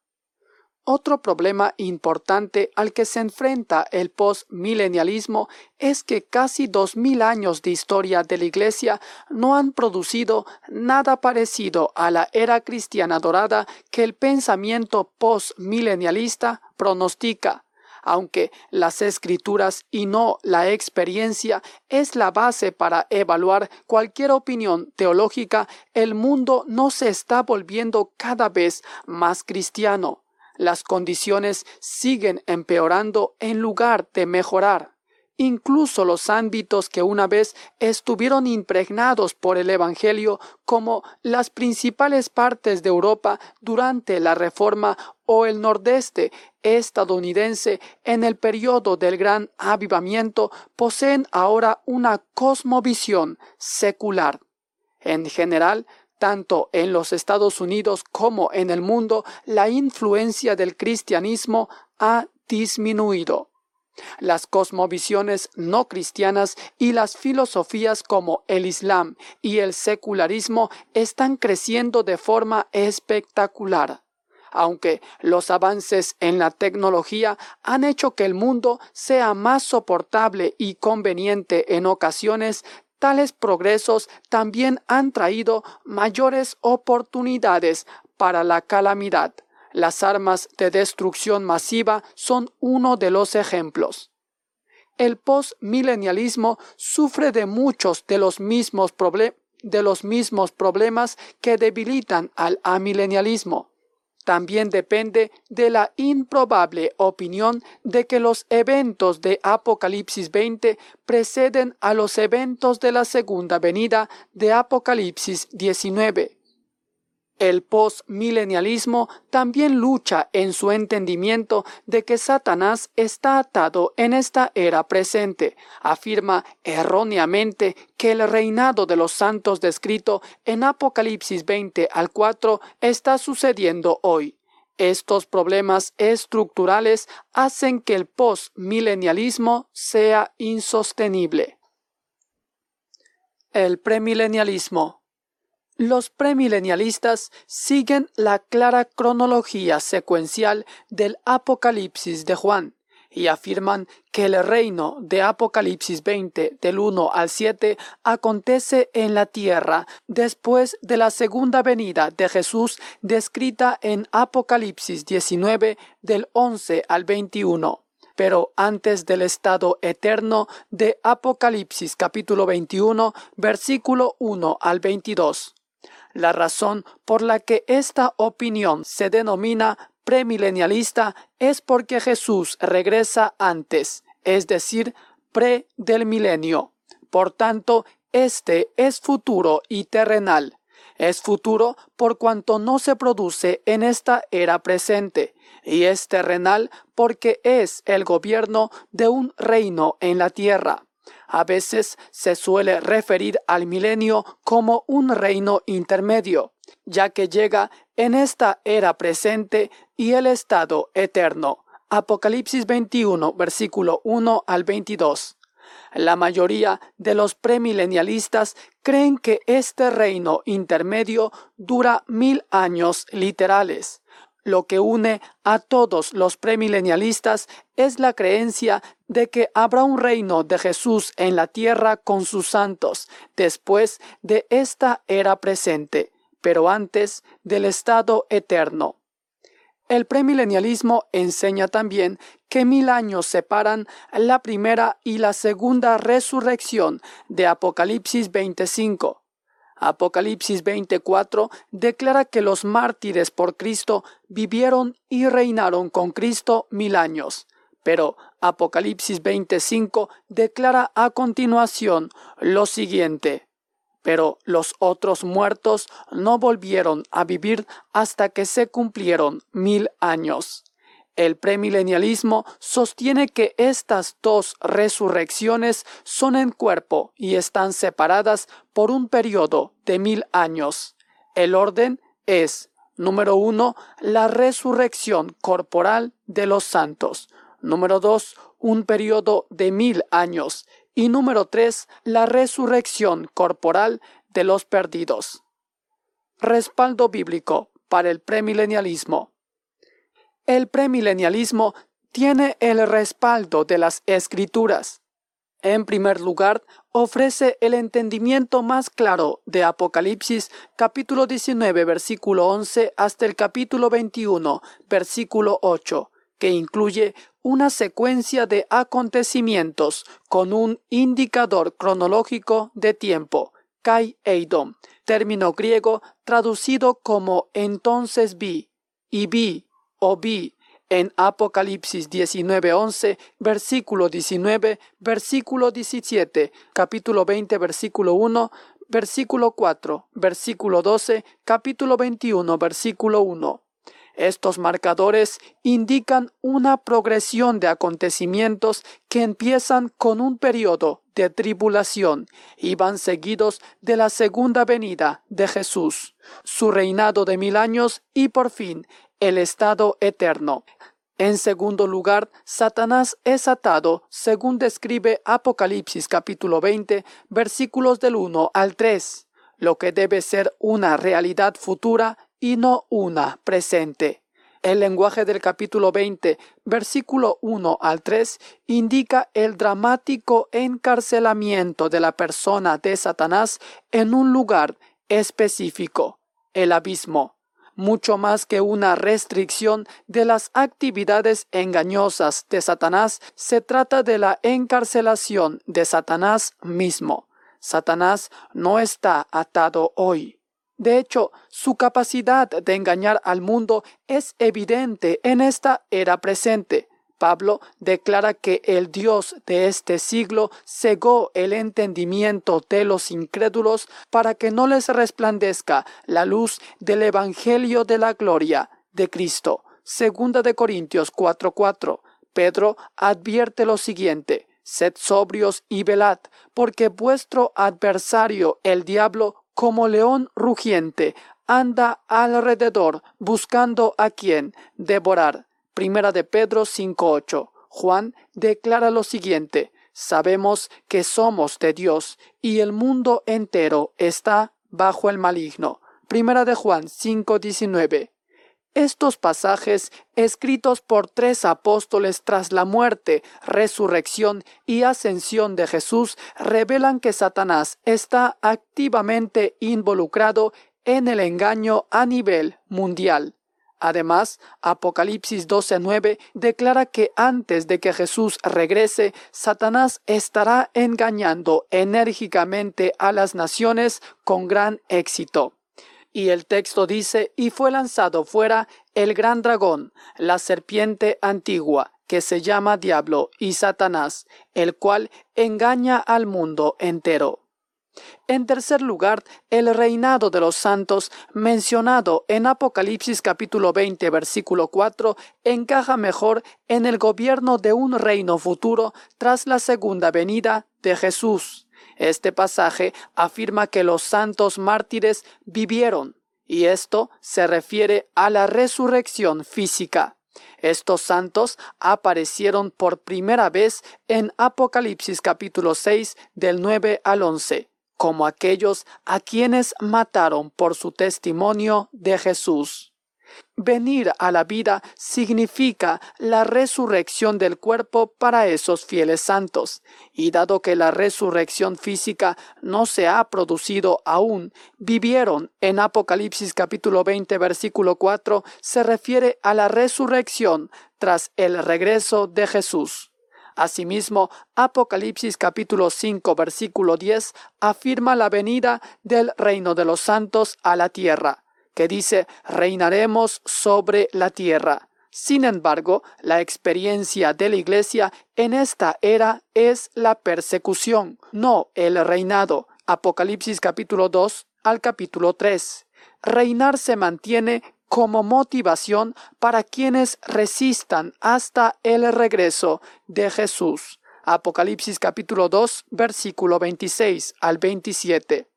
Otro problema importante al que se enfrenta el postmilenialismo es que casi dos mil años de historia de la Iglesia no han producido nada parecido a la era cristiana dorada que el pensamiento postmilenialista pronostica. Aunque las escrituras y no la experiencia es la base para evaluar cualquier opinión teológica, el mundo no se está volviendo cada vez más cristiano las condiciones siguen empeorando en lugar de mejorar. Incluso los ámbitos que una vez estuvieron impregnados por el Evangelio, como las principales partes de Europa durante la Reforma o el nordeste estadounidense en el periodo del Gran Avivamiento, poseen ahora una cosmovisión secular. En general, tanto en los Estados Unidos como en el mundo, la influencia del cristianismo ha disminuido. Las cosmovisiones no cristianas y las filosofías como el Islam y el secularismo están creciendo de forma espectacular. Aunque los avances en la tecnología han hecho que el mundo sea más soportable y conveniente en ocasiones, tales progresos también han traído mayores oportunidades para la calamidad. Las armas de destrucción masiva son uno de los ejemplos. El postmilenialismo sufre de muchos de los mismos, de los mismos problemas que debilitan al amilenialismo también depende de la improbable opinión de que los eventos de Apocalipsis 20 preceden a los eventos de la segunda venida de Apocalipsis 19. El postmilenialismo también lucha en su entendimiento de que Satanás está atado en esta era presente. Afirma erróneamente que el reinado de los santos descrito en Apocalipsis 20 al 4 está sucediendo hoy. Estos problemas estructurales hacen que el postmilenialismo sea insostenible. El premilenialismo los premilenialistas siguen la clara cronología secuencial del Apocalipsis de Juan y afirman que el reino de Apocalipsis 20 del 1 al 7 acontece en la tierra después de la segunda venida de Jesús descrita en Apocalipsis 19 del 11 al 21 pero antes del estado eterno de Apocalipsis capítulo 21 versículo 1 al 22. La razón por la que esta opinión se denomina premilenialista es porque Jesús regresa antes, es decir, pre del milenio. Por tanto, este es futuro y terrenal. Es futuro por cuanto no se produce en esta era presente, y es terrenal porque es el gobierno de un reino en la tierra. A veces se suele referir al milenio como un reino intermedio, ya que llega en esta era presente y el estado eterno. Apocalipsis 21, versículo 1 al 22. La mayoría de los premilenialistas creen que este reino intermedio dura mil años literales. Lo que une a todos los premilenialistas es la creencia de que habrá un reino de Jesús en la tierra con sus santos después de esta era presente, pero antes del estado eterno. El premilenialismo enseña también que mil años separan la primera y la segunda resurrección de Apocalipsis 25. Apocalipsis 24 declara que los mártires por Cristo vivieron y reinaron con Cristo mil años, Pero Apocalipsis 25 declara a continuación lo siguiente. Pero los otros muertos no volvieron a vivir hasta que se cumplieron mil años. El premilenialismo sostiene que estas dos resurrecciones son en cuerpo y están separadas por un periodo de mil años. El orden es, número uno, la resurrección corporal de los santos. Número dos, un periodo de mil años. Y número tres, la resurrección corporal de los perdidos. Respaldo bíblico para el premilenialismo. El premilenialismo tiene el respaldo de las escrituras. En primer lugar, ofrece el entendimiento más claro de Apocalipsis capítulo 19 versículo 11 hasta el capítulo 21 versículo 8, que incluye una secuencia de acontecimientos con un indicador cronológico de tiempo, kai eidom, término griego traducido como entonces vi, y vi o vi en Apocalipsis 19:11, versículo 19, versículo 17, capítulo 20, versículo 1, versículo 4, versículo 12, capítulo 21, versículo 1. Estos marcadores indican una progresión de acontecimientos que empiezan con un periodo de tribulación y van seguidos de la segunda venida de Jesús, su reinado de mil años y por fin el estado eterno. En segundo lugar, Satanás es atado, según describe Apocalipsis capítulo 20, versículos del 1 al 3, lo que debe ser una realidad futura y no una presente. El lenguaje del capítulo 20, versículo 1 al 3, indica el dramático encarcelamiento de la persona de Satanás en un lugar específico, el abismo mucho más que una restricción de las actividades engañosas de Satanás, se trata de la encarcelación de Satanás mismo. Satanás no está atado hoy. De hecho, su capacidad de engañar al mundo es evidente en esta era presente. Pablo declara que el Dios de este siglo cegó el entendimiento de los incrédulos para que no les resplandezca la luz del Evangelio de la gloria de Cristo. Segunda de Corintios 4:4. Pedro advierte lo siguiente: Sed sobrios y velad, porque vuestro adversario, el diablo, como león rugiente, anda alrededor buscando a quien devorar. Primera de Pedro 5.8. Juan declara lo siguiente, sabemos que somos de Dios y el mundo entero está bajo el maligno. Primera de Juan 5.19. Estos pasajes, escritos por tres apóstoles tras la muerte, resurrección y ascensión de Jesús, revelan que Satanás está activamente involucrado en el engaño a nivel mundial. Además, Apocalipsis 12:9 declara que antes de que Jesús regrese, Satanás estará engañando enérgicamente a las naciones con gran éxito. Y el texto dice, y fue lanzado fuera el gran dragón, la serpiente antigua, que se llama Diablo y Satanás, el cual engaña al mundo entero. En tercer lugar, el reinado de los santos, mencionado en Apocalipsis capítulo 20, versículo 4, encaja mejor en el gobierno de un reino futuro tras la segunda venida de Jesús. Este pasaje afirma que los santos mártires vivieron, y esto se refiere a la resurrección física. Estos santos aparecieron por primera vez en Apocalipsis capítulo 6 del 9 al 11 como aquellos a quienes mataron por su testimonio de Jesús. Venir a la vida significa la resurrección del cuerpo para esos fieles santos, y dado que la resurrección física no se ha producido aún, vivieron en Apocalipsis capítulo 20 versículo 4 se refiere a la resurrección tras el regreso de Jesús. Asimismo, Apocalipsis capítulo 5 versículo 10 afirma la venida del reino de los santos a la tierra, que dice reinaremos sobre la tierra. Sin embargo, la experiencia de la Iglesia en esta era es la persecución, no el reinado. Apocalipsis capítulo 2 al capítulo 3. Reinar se mantiene como motivación para quienes resistan hasta el regreso de Jesús. Apocalipsis capítulo 2 versículo 26 al 27.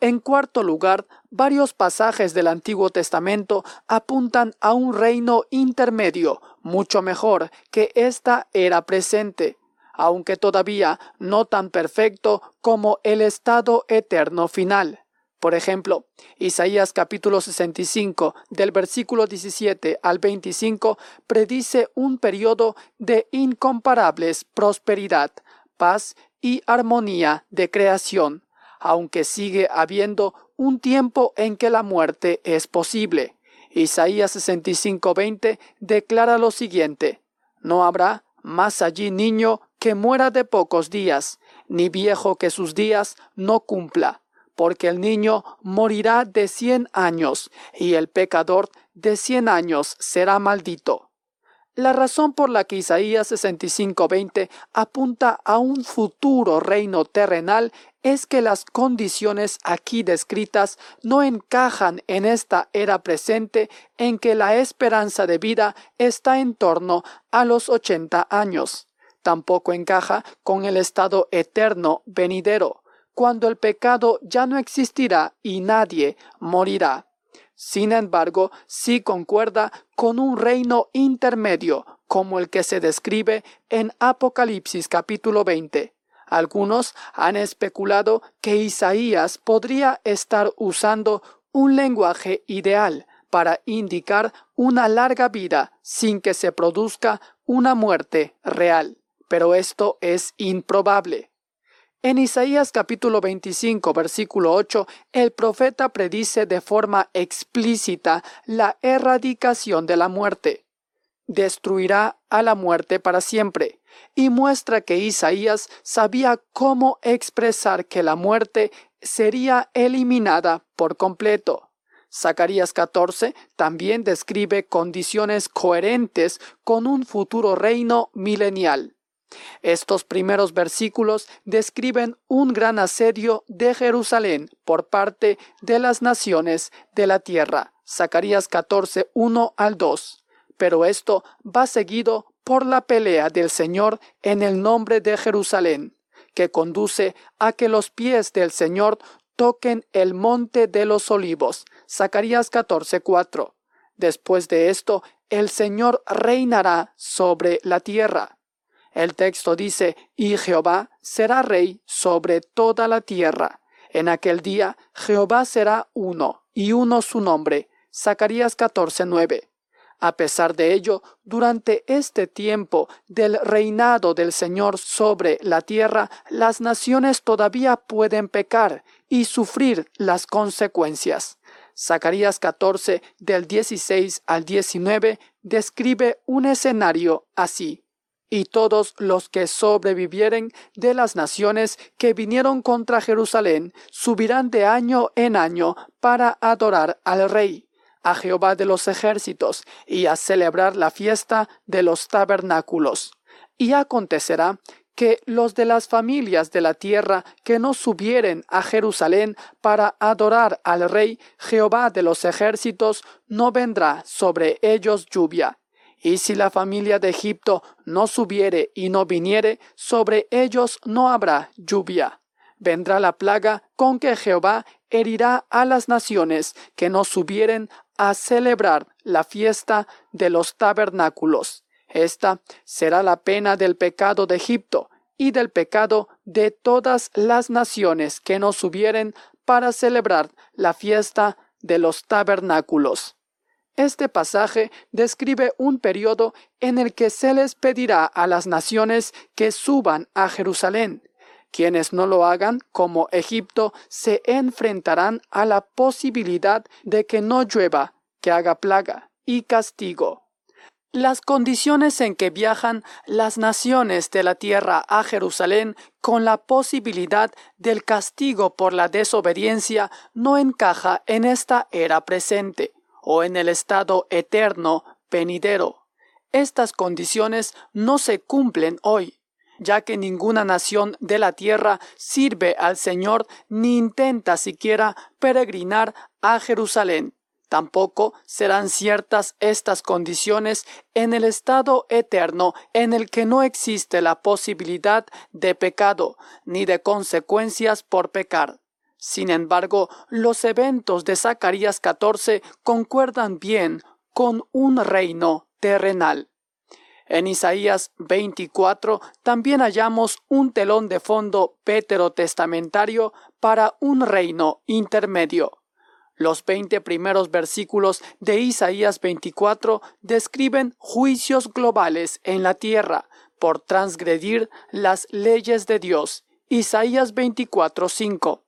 En cuarto lugar, varios pasajes del Antiguo Testamento apuntan a un reino intermedio, mucho mejor que esta era presente, aunque todavía no tan perfecto como el estado eterno final. Por ejemplo, Isaías capítulo 65 del versículo 17 al 25 predice un periodo de incomparables prosperidad, paz y armonía de creación aunque sigue habiendo un tiempo en que la muerte es posible. Isaías 65:20 declara lo siguiente, No habrá más allí niño que muera de pocos días, ni viejo que sus días no cumpla, porque el niño morirá de cien años, y el pecador de cien años será maldito. La razón por la que Isaías 65:20 apunta a un futuro reino terrenal es que las condiciones aquí descritas no encajan en esta era presente en que la esperanza de vida está en torno a los 80 años. Tampoco encaja con el estado eterno venidero, cuando el pecado ya no existirá y nadie morirá. Sin embargo, sí concuerda con un reino intermedio, como el que se describe en Apocalipsis capítulo 20. Algunos han especulado que Isaías podría estar usando un lenguaje ideal para indicar una larga vida sin que se produzca una muerte real, pero esto es improbable. En Isaías capítulo 25 versículo 8, el profeta predice de forma explícita la erradicación de la muerte. Destruirá a la muerte para siempre, y muestra que Isaías sabía cómo expresar que la muerte sería eliminada por completo. Zacarías 14 también describe condiciones coherentes con un futuro reino milenial. Estos primeros versículos describen un gran asedio de Jerusalén por parte de las naciones de la tierra. Zacarías 14, 1 al 2. Pero esto va seguido por la pelea del Señor en el nombre de Jerusalén, que conduce a que los pies del Señor toquen el monte de los olivos. Zacarías 14, 4. Después de esto, el Señor reinará sobre la tierra. El texto dice, y Jehová será rey sobre toda la tierra. En aquel día Jehová será uno, y uno su nombre. Zacarías 14:9. A pesar de ello, durante este tiempo del reinado del Señor sobre la tierra, las naciones todavía pueden pecar y sufrir las consecuencias. Zacarías 14 del 16 al 19 describe un escenario así y todos los que sobrevivieren de las naciones que vinieron contra Jerusalén subirán de año en año para adorar al Rey, a Jehová de los ejércitos, y a celebrar la fiesta de los tabernáculos. Y acontecerá que los de las familias de la tierra que no subieren a Jerusalén para adorar al Rey Jehová de los ejércitos, no vendrá sobre ellos lluvia y si la familia de Egipto no subiere y no viniere, sobre ellos no habrá lluvia. Vendrá la plaga con que Jehová herirá a las naciones que no subieren a celebrar la fiesta de los tabernáculos. Esta será la pena del pecado de Egipto y del pecado de todas las naciones que no subieren para celebrar la fiesta de los tabernáculos. Este pasaje describe un periodo en el que se les pedirá a las naciones que suban a Jerusalén. Quienes no lo hagan, como Egipto, se enfrentarán a la posibilidad de que no llueva, que haga plaga y castigo. Las condiciones en que viajan las naciones de la tierra a Jerusalén con la posibilidad del castigo por la desobediencia no encaja en esta era presente o en el estado eterno venidero. Estas condiciones no se cumplen hoy, ya que ninguna nación de la tierra sirve al Señor ni intenta siquiera peregrinar a Jerusalén. Tampoco serán ciertas estas condiciones en el estado eterno en el que no existe la posibilidad de pecado ni de consecuencias por pecar. Sin embargo, los eventos de Zacarías 14 concuerdan bien con un reino terrenal. En Isaías 24 también hallamos un telón de fondo veterotestamentario para un reino intermedio. Los veinte primeros versículos de Isaías 24 describen juicios globales en la tierra por transgredir las leyes de Dios. Isaías 24:5.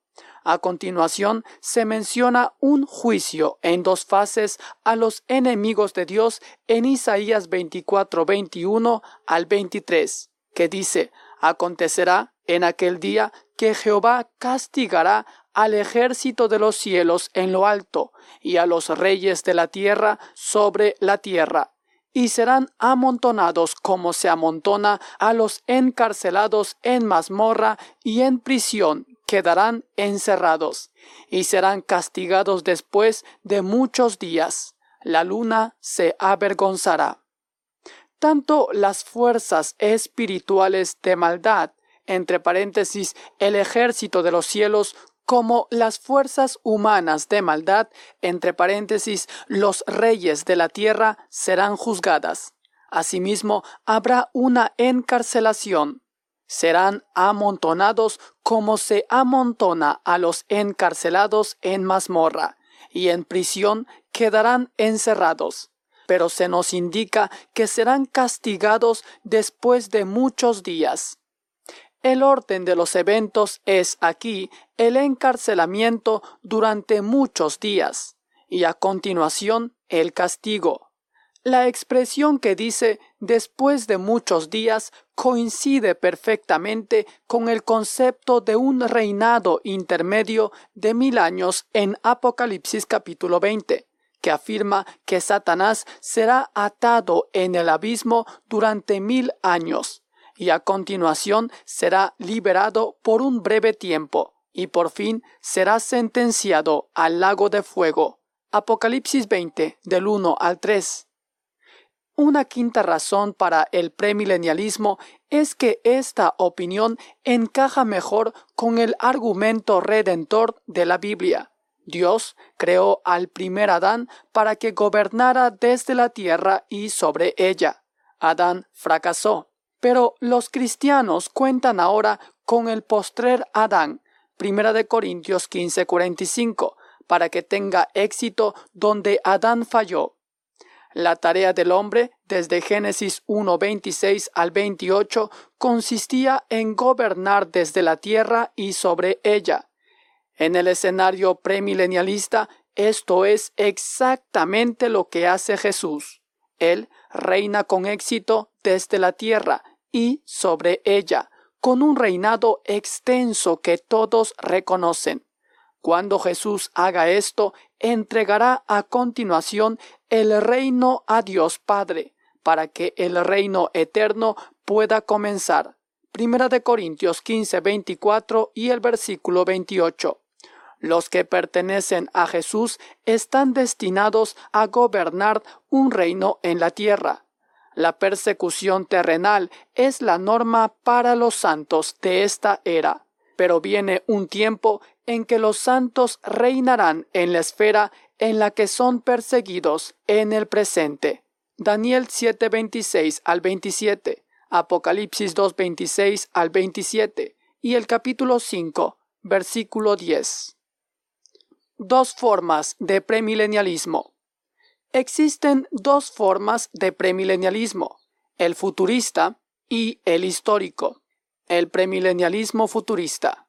A continuación se menciona un juicio en dos fases a los enemigos de Dios en Isaías 24:21 al 23, que dice, Acontecerá en aquel día que Jehová castigará al ejército de los cielos en lo alto, y a los reyes de la tierra sobre la tierra, y serán amontonados como se amontona a los encarcelados en mazmorra y en prisión quedarán encerrados, y serán castigados después de muchos días. La luna se avergonzará. Tanto las fuerzas espirituales de maldad, entre paréntesis, el ejército de los cielos, como las fuerzas humanas de maldad, entre paréntesis, los reyes de la tierra, serán juzgadas. Asimismo, habrá una encarcelación. Serán amontonados como se amontona a los encarcelados en mazmorra, y en prisión quedarán encerrados. Pero se nos indica que serán castigados después de muchos días. El orden de los eventos es aquí el encarcelamiento durante muchos días y a continuación el castigo. La expresión que dice después de muchos días coincide perfectamente con el concepto de un reinado intermedio de mil años en Apocalipsis capítulo 20, que afirma que Satanás será atado en el abismo durante mil años y a continuación será liberado por un breve tiempo, y por fin será sentenciado al lago de fuego. Apocalipsis 20, del 1 al 3. Una quinta razón para el premilenialismo es que esta opinión encaja mejor con el argumento redentor de la Biblia. Dios creó al primer Adán para que gobernara desde la tierra y sobre ella. Adán fracasó. Pero los cristianos cuentan ahora con el postrer Adán, Primera de Corintios 15:45, para que tenga éxito donde Adán falló. La tarea del hombre, desde Génesis 1:26 al 28, consistía en gobernar desde la tierra y sobre ella. En el escenario premilenialista, esto es exactamente lo que hace Jesús. Él reina con éxito desde la tierra y sobre ella, con un reinado extenso que todos reconocen. Cuando Jesús haga esto, entregará a continuación el reino a Dios Padre, para que el reino eterno pueda comenzar. Primera de Corintios 15, 24 y el versículo 28. Los que pertenecen a Jesús están destinados a gobernar un reino en la tierra. La persecución terrenal es la norma para los santos de esta era, pero viene un tiempo en que los santos reinarán en la esfera en la que son perseguidos en el presente. Daniel 7:26 al 27, Apocalipsis 2:26 al 27 y el capítulo 5, versículo 10. Dos formas de premilenialismo. Existen dos formas de premilenialismo, el futurista y el histórico. El premilenialismo futurista.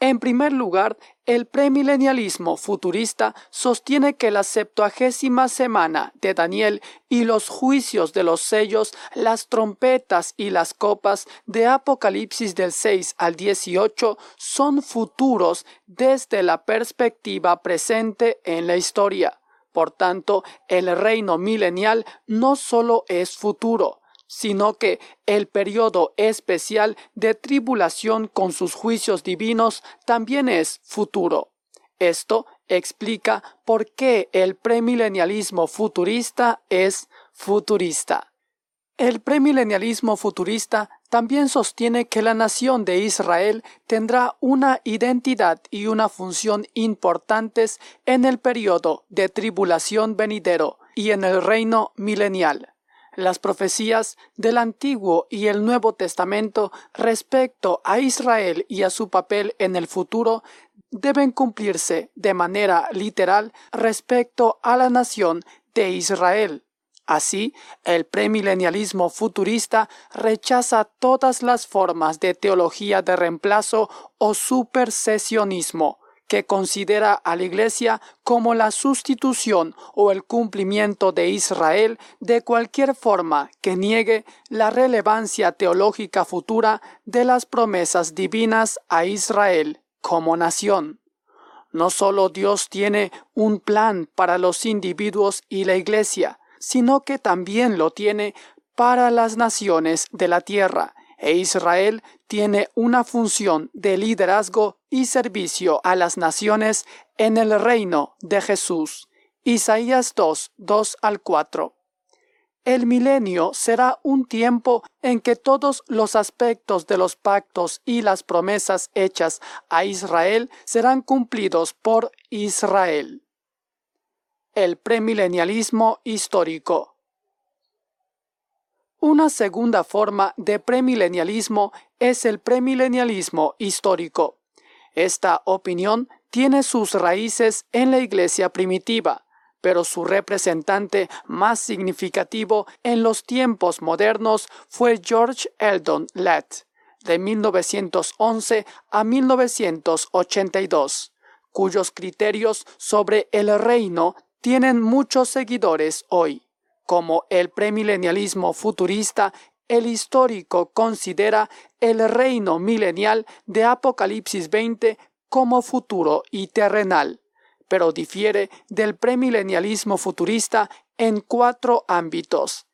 En primer lugar, el premilenialismo futurista sostiene que la septuagésima semana de Daniel y los juicios de los sellos, las trompetas y las copas de Apocalipsis del 6 al 18 son futuros desde la perspectiva presente en la historia. Por tanto, el reino milenial no solo es futuro, sino que el periodo especial de tribulación con sus juicios divinos también es futuro. Esto explica por qué el premilenialismo futurista es futurista. El premilenialismo futurista también sostiene que la nación de Israel tendrá una identidad y una función importantes en el periodo de tribulación venidero y en el reino milenial. Las profecías del Antiguo y el Nuevo Testamento respecto a Israel y a su papel en el futuro deben cumplirse de manera literal respecto a la nación de Israel. Así, el premilenialismo futurista rechaza todas las formas de teología de reemplazo o supersesionismo, que considera a la Iglesia como la sustitución o el cumplimiento de Israel de cualquier forma que niegue la relevancia teológica futura de las promesas divinas a Israel como nación. No solo Dios tiene un plan para los individuos y la Iglesia, sino que también lo tiene para las naciones de la tierra, e Israel tiene una función de liderazgo y servicio a las naciones en el reino de Jesús. Isaías 2, 2 al 4. El milenio será un tiempo en que todos los aspectos de los pactos y las promesas hechas a Israel serán cumplidos por Israel el premilenialismo histórico. Una segunda forma de premilenialismo es el premilenialismo histórico. Esta opinión tiene sus raíces en la Iglesia primitiva, pero su representante más significativo en los tiempos modernos fue George Eldon Lett, de 1911 a 1982, cuyos criterios sobre el reino tienen muchos seguidores hoy. Como el premilenialismo futurista, el histórico considera el reino milenial de Apocalipsis 20 como futuro y terrenal, pero difiere del premilenialismo futurista en cuatro ámbitos.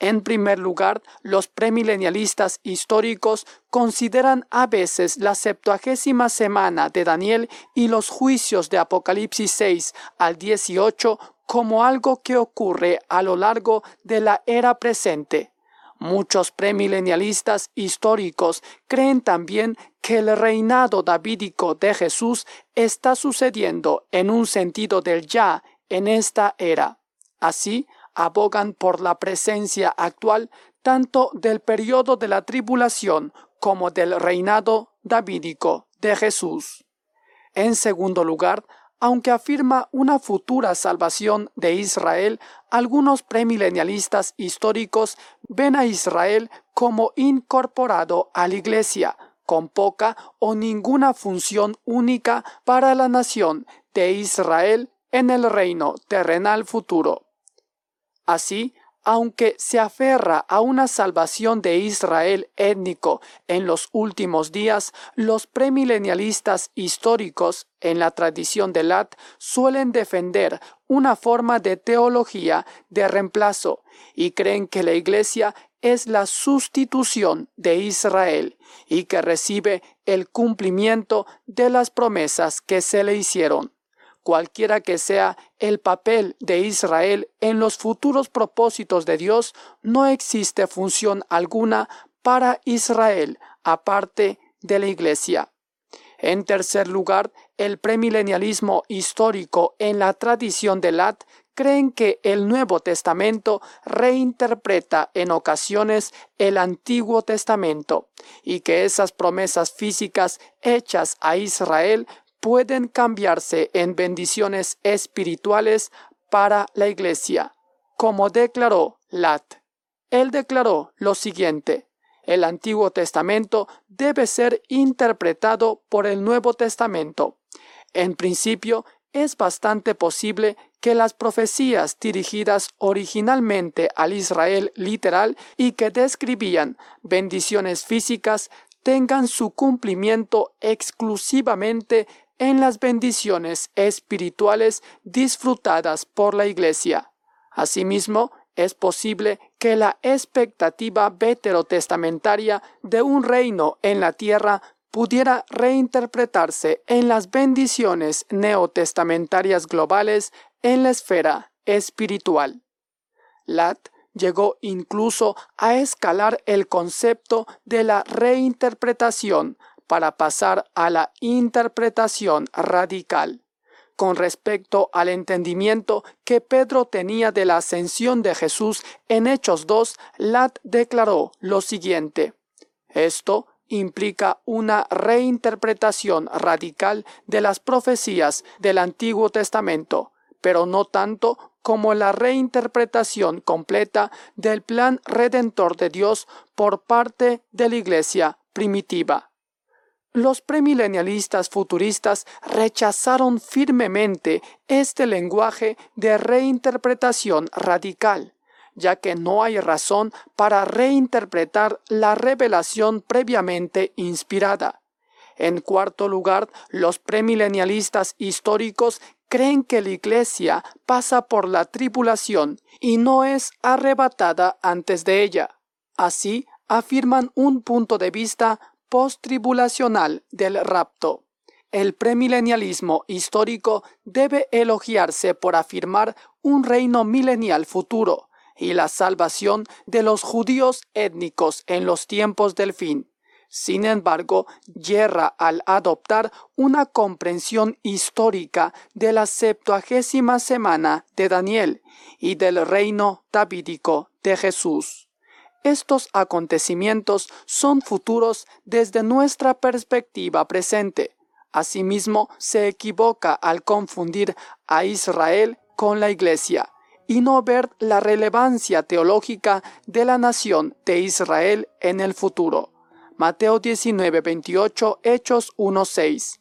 En primer lugar, los premilenialistas históricos consideran a veces la septuagésima semana de Daniel y los juicios de Apocalipsis 6 al 18 como algo que ocurre a lo largo de la era presente. Muchos premilenialistas históricos creen también que el reinado davídico de Jesús está sucediendo en un sentido del ya en esta era. Así, abogan por la presencia actual tanto del periodo de la tribulación como del reinado davídico de Jesús. En segundo lugar, aunque afirma una futura salvación de Israel, algunos premilenialistas históricos ven a Israel como incorporado a la Iglesia, con poca o ninguna función única para la nación de Israel en el reino terrenal futuro. Así, aunque se aferra a una salvación de Israel étnico en los últimos días, los premilenialistas históricos en la tradición de Lat suelen defender una forma de teología de reemplazo y creen que la Iglesia es la sustitución de Israel y que recibe el cumplimiento de las promesas que se le hicieron cualquiera que sea el papel de Israel en los futuros propósitos de Dios, no existe función alguna para Israel aparte de la Iglesia. En tercer lugar, el premilenialismo histórico en la tradición de Lat creen que el Nuevo Testamento reinterpreta en ocasiones el Antiguo Testamento y que esas promesas físicas hechas a Israel pueden cambiarse en bendiciones espirituales para la Iglesia, como declaró Lat. Él declaró lo siguiente, el Antiguo Testamento debe ser interpretado por el Nuevo Testamento. En principio, es bastante posible que las profecías dirigidas originalmente al Israel literal y que describían bendiciones físicas tengan su cumplimiento exclusivamente en las bendiciones espirituales disfrutadas por la Iglesia. Asimismo, es posible que la expectativa veterotestamentaria de un reino en la tierra pudiera reinterpretarse en las bendiciones neotestamentarias globales en la esfera espiritual. Lat llegó incluso a escalar el concepto de la reinterpretación para pasar a la interpretación radical. Con respecto al entendimiento que Pedro tenía de la ascensión de Jesús en Hechos 2, Lat declaró lo siguiente. Esto implica una reinterpretación radical de las profecías del Antiguo Testamento, pero no tanto como la reinterpretación completa del plan redentor de Dios por parte de la Iglesia primitiva. Los premilenialistas futuristas rechazaron firmemente este lenguaje de reinterpretación radical, ya que no hay razón para reinterpretar la revelación previamente inspirada. En cuarto lugar, los premilenialistas históricos creen que la Iglesia pasa por la tribulación y no es arrebatada antes de ella. Así afirman un punto de vista post-tribulacional del rapto. El premilenialismo histórico debe elogiarse por afirmar un reino milenial futuro y la salvación de los judíos étnicos en los tiempos del fin. Sin embargo, yerra al adoptar una comprensión histórica de la septuagésima semana de Daniel y del reino davídico de Jesús. Estos acontecimientos son futuros desde nuestra perspectiva presente. Asimismo, se equivoca al confundir a Israel con la Iglesia y no ver la relevancia teológica de la nación de Israel en el futuro. Mateo 19, 28, Hechos 1, 6.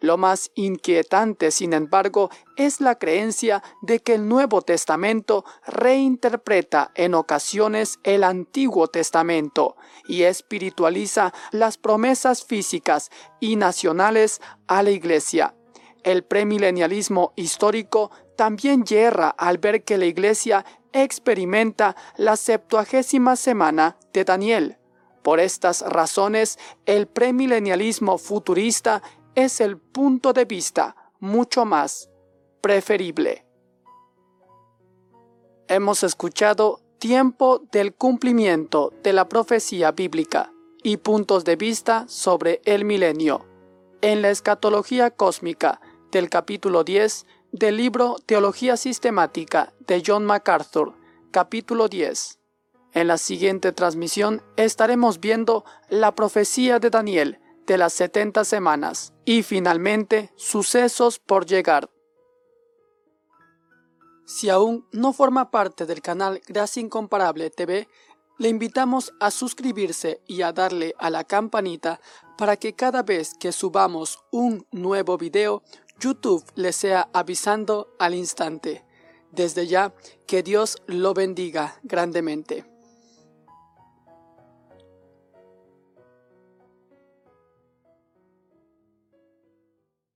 Lo más inquietante, sin embargo, es la creencia de que el Nuevo Testamento reinterpreta en ocasiones el Antiguo Testamento y espiritualiza las promesas físicas y nacionales a la Iglesia. El premilenialismo histórico también yerra al ver que la Iglesia experimenta la septuagésima semana de Daniel por estas razones, el premilenialismo futurista es el punto de vista mucho más preferible. Hemos escuchado tiempo del cumplimiento de la profecía bíblica y puntos de vista sobre el milenio en la escatología cósmica del capítulo 10 del libro Teología Sistemática de John MacArthur, capítulo 10. En la siguiente transmisión estaremos viendo la profecía de Daniel de las 70 semanas y finalmente sucesos por llegar. Si aún no forma parte del canal Gracia Incomparable TV, le invitamos a suscribirse y a darle a la campanita para que cada vez que subamos un nuevo video, YouTube le sea avisando al instante. Desde ya, que Dios lo bendiga grandemente.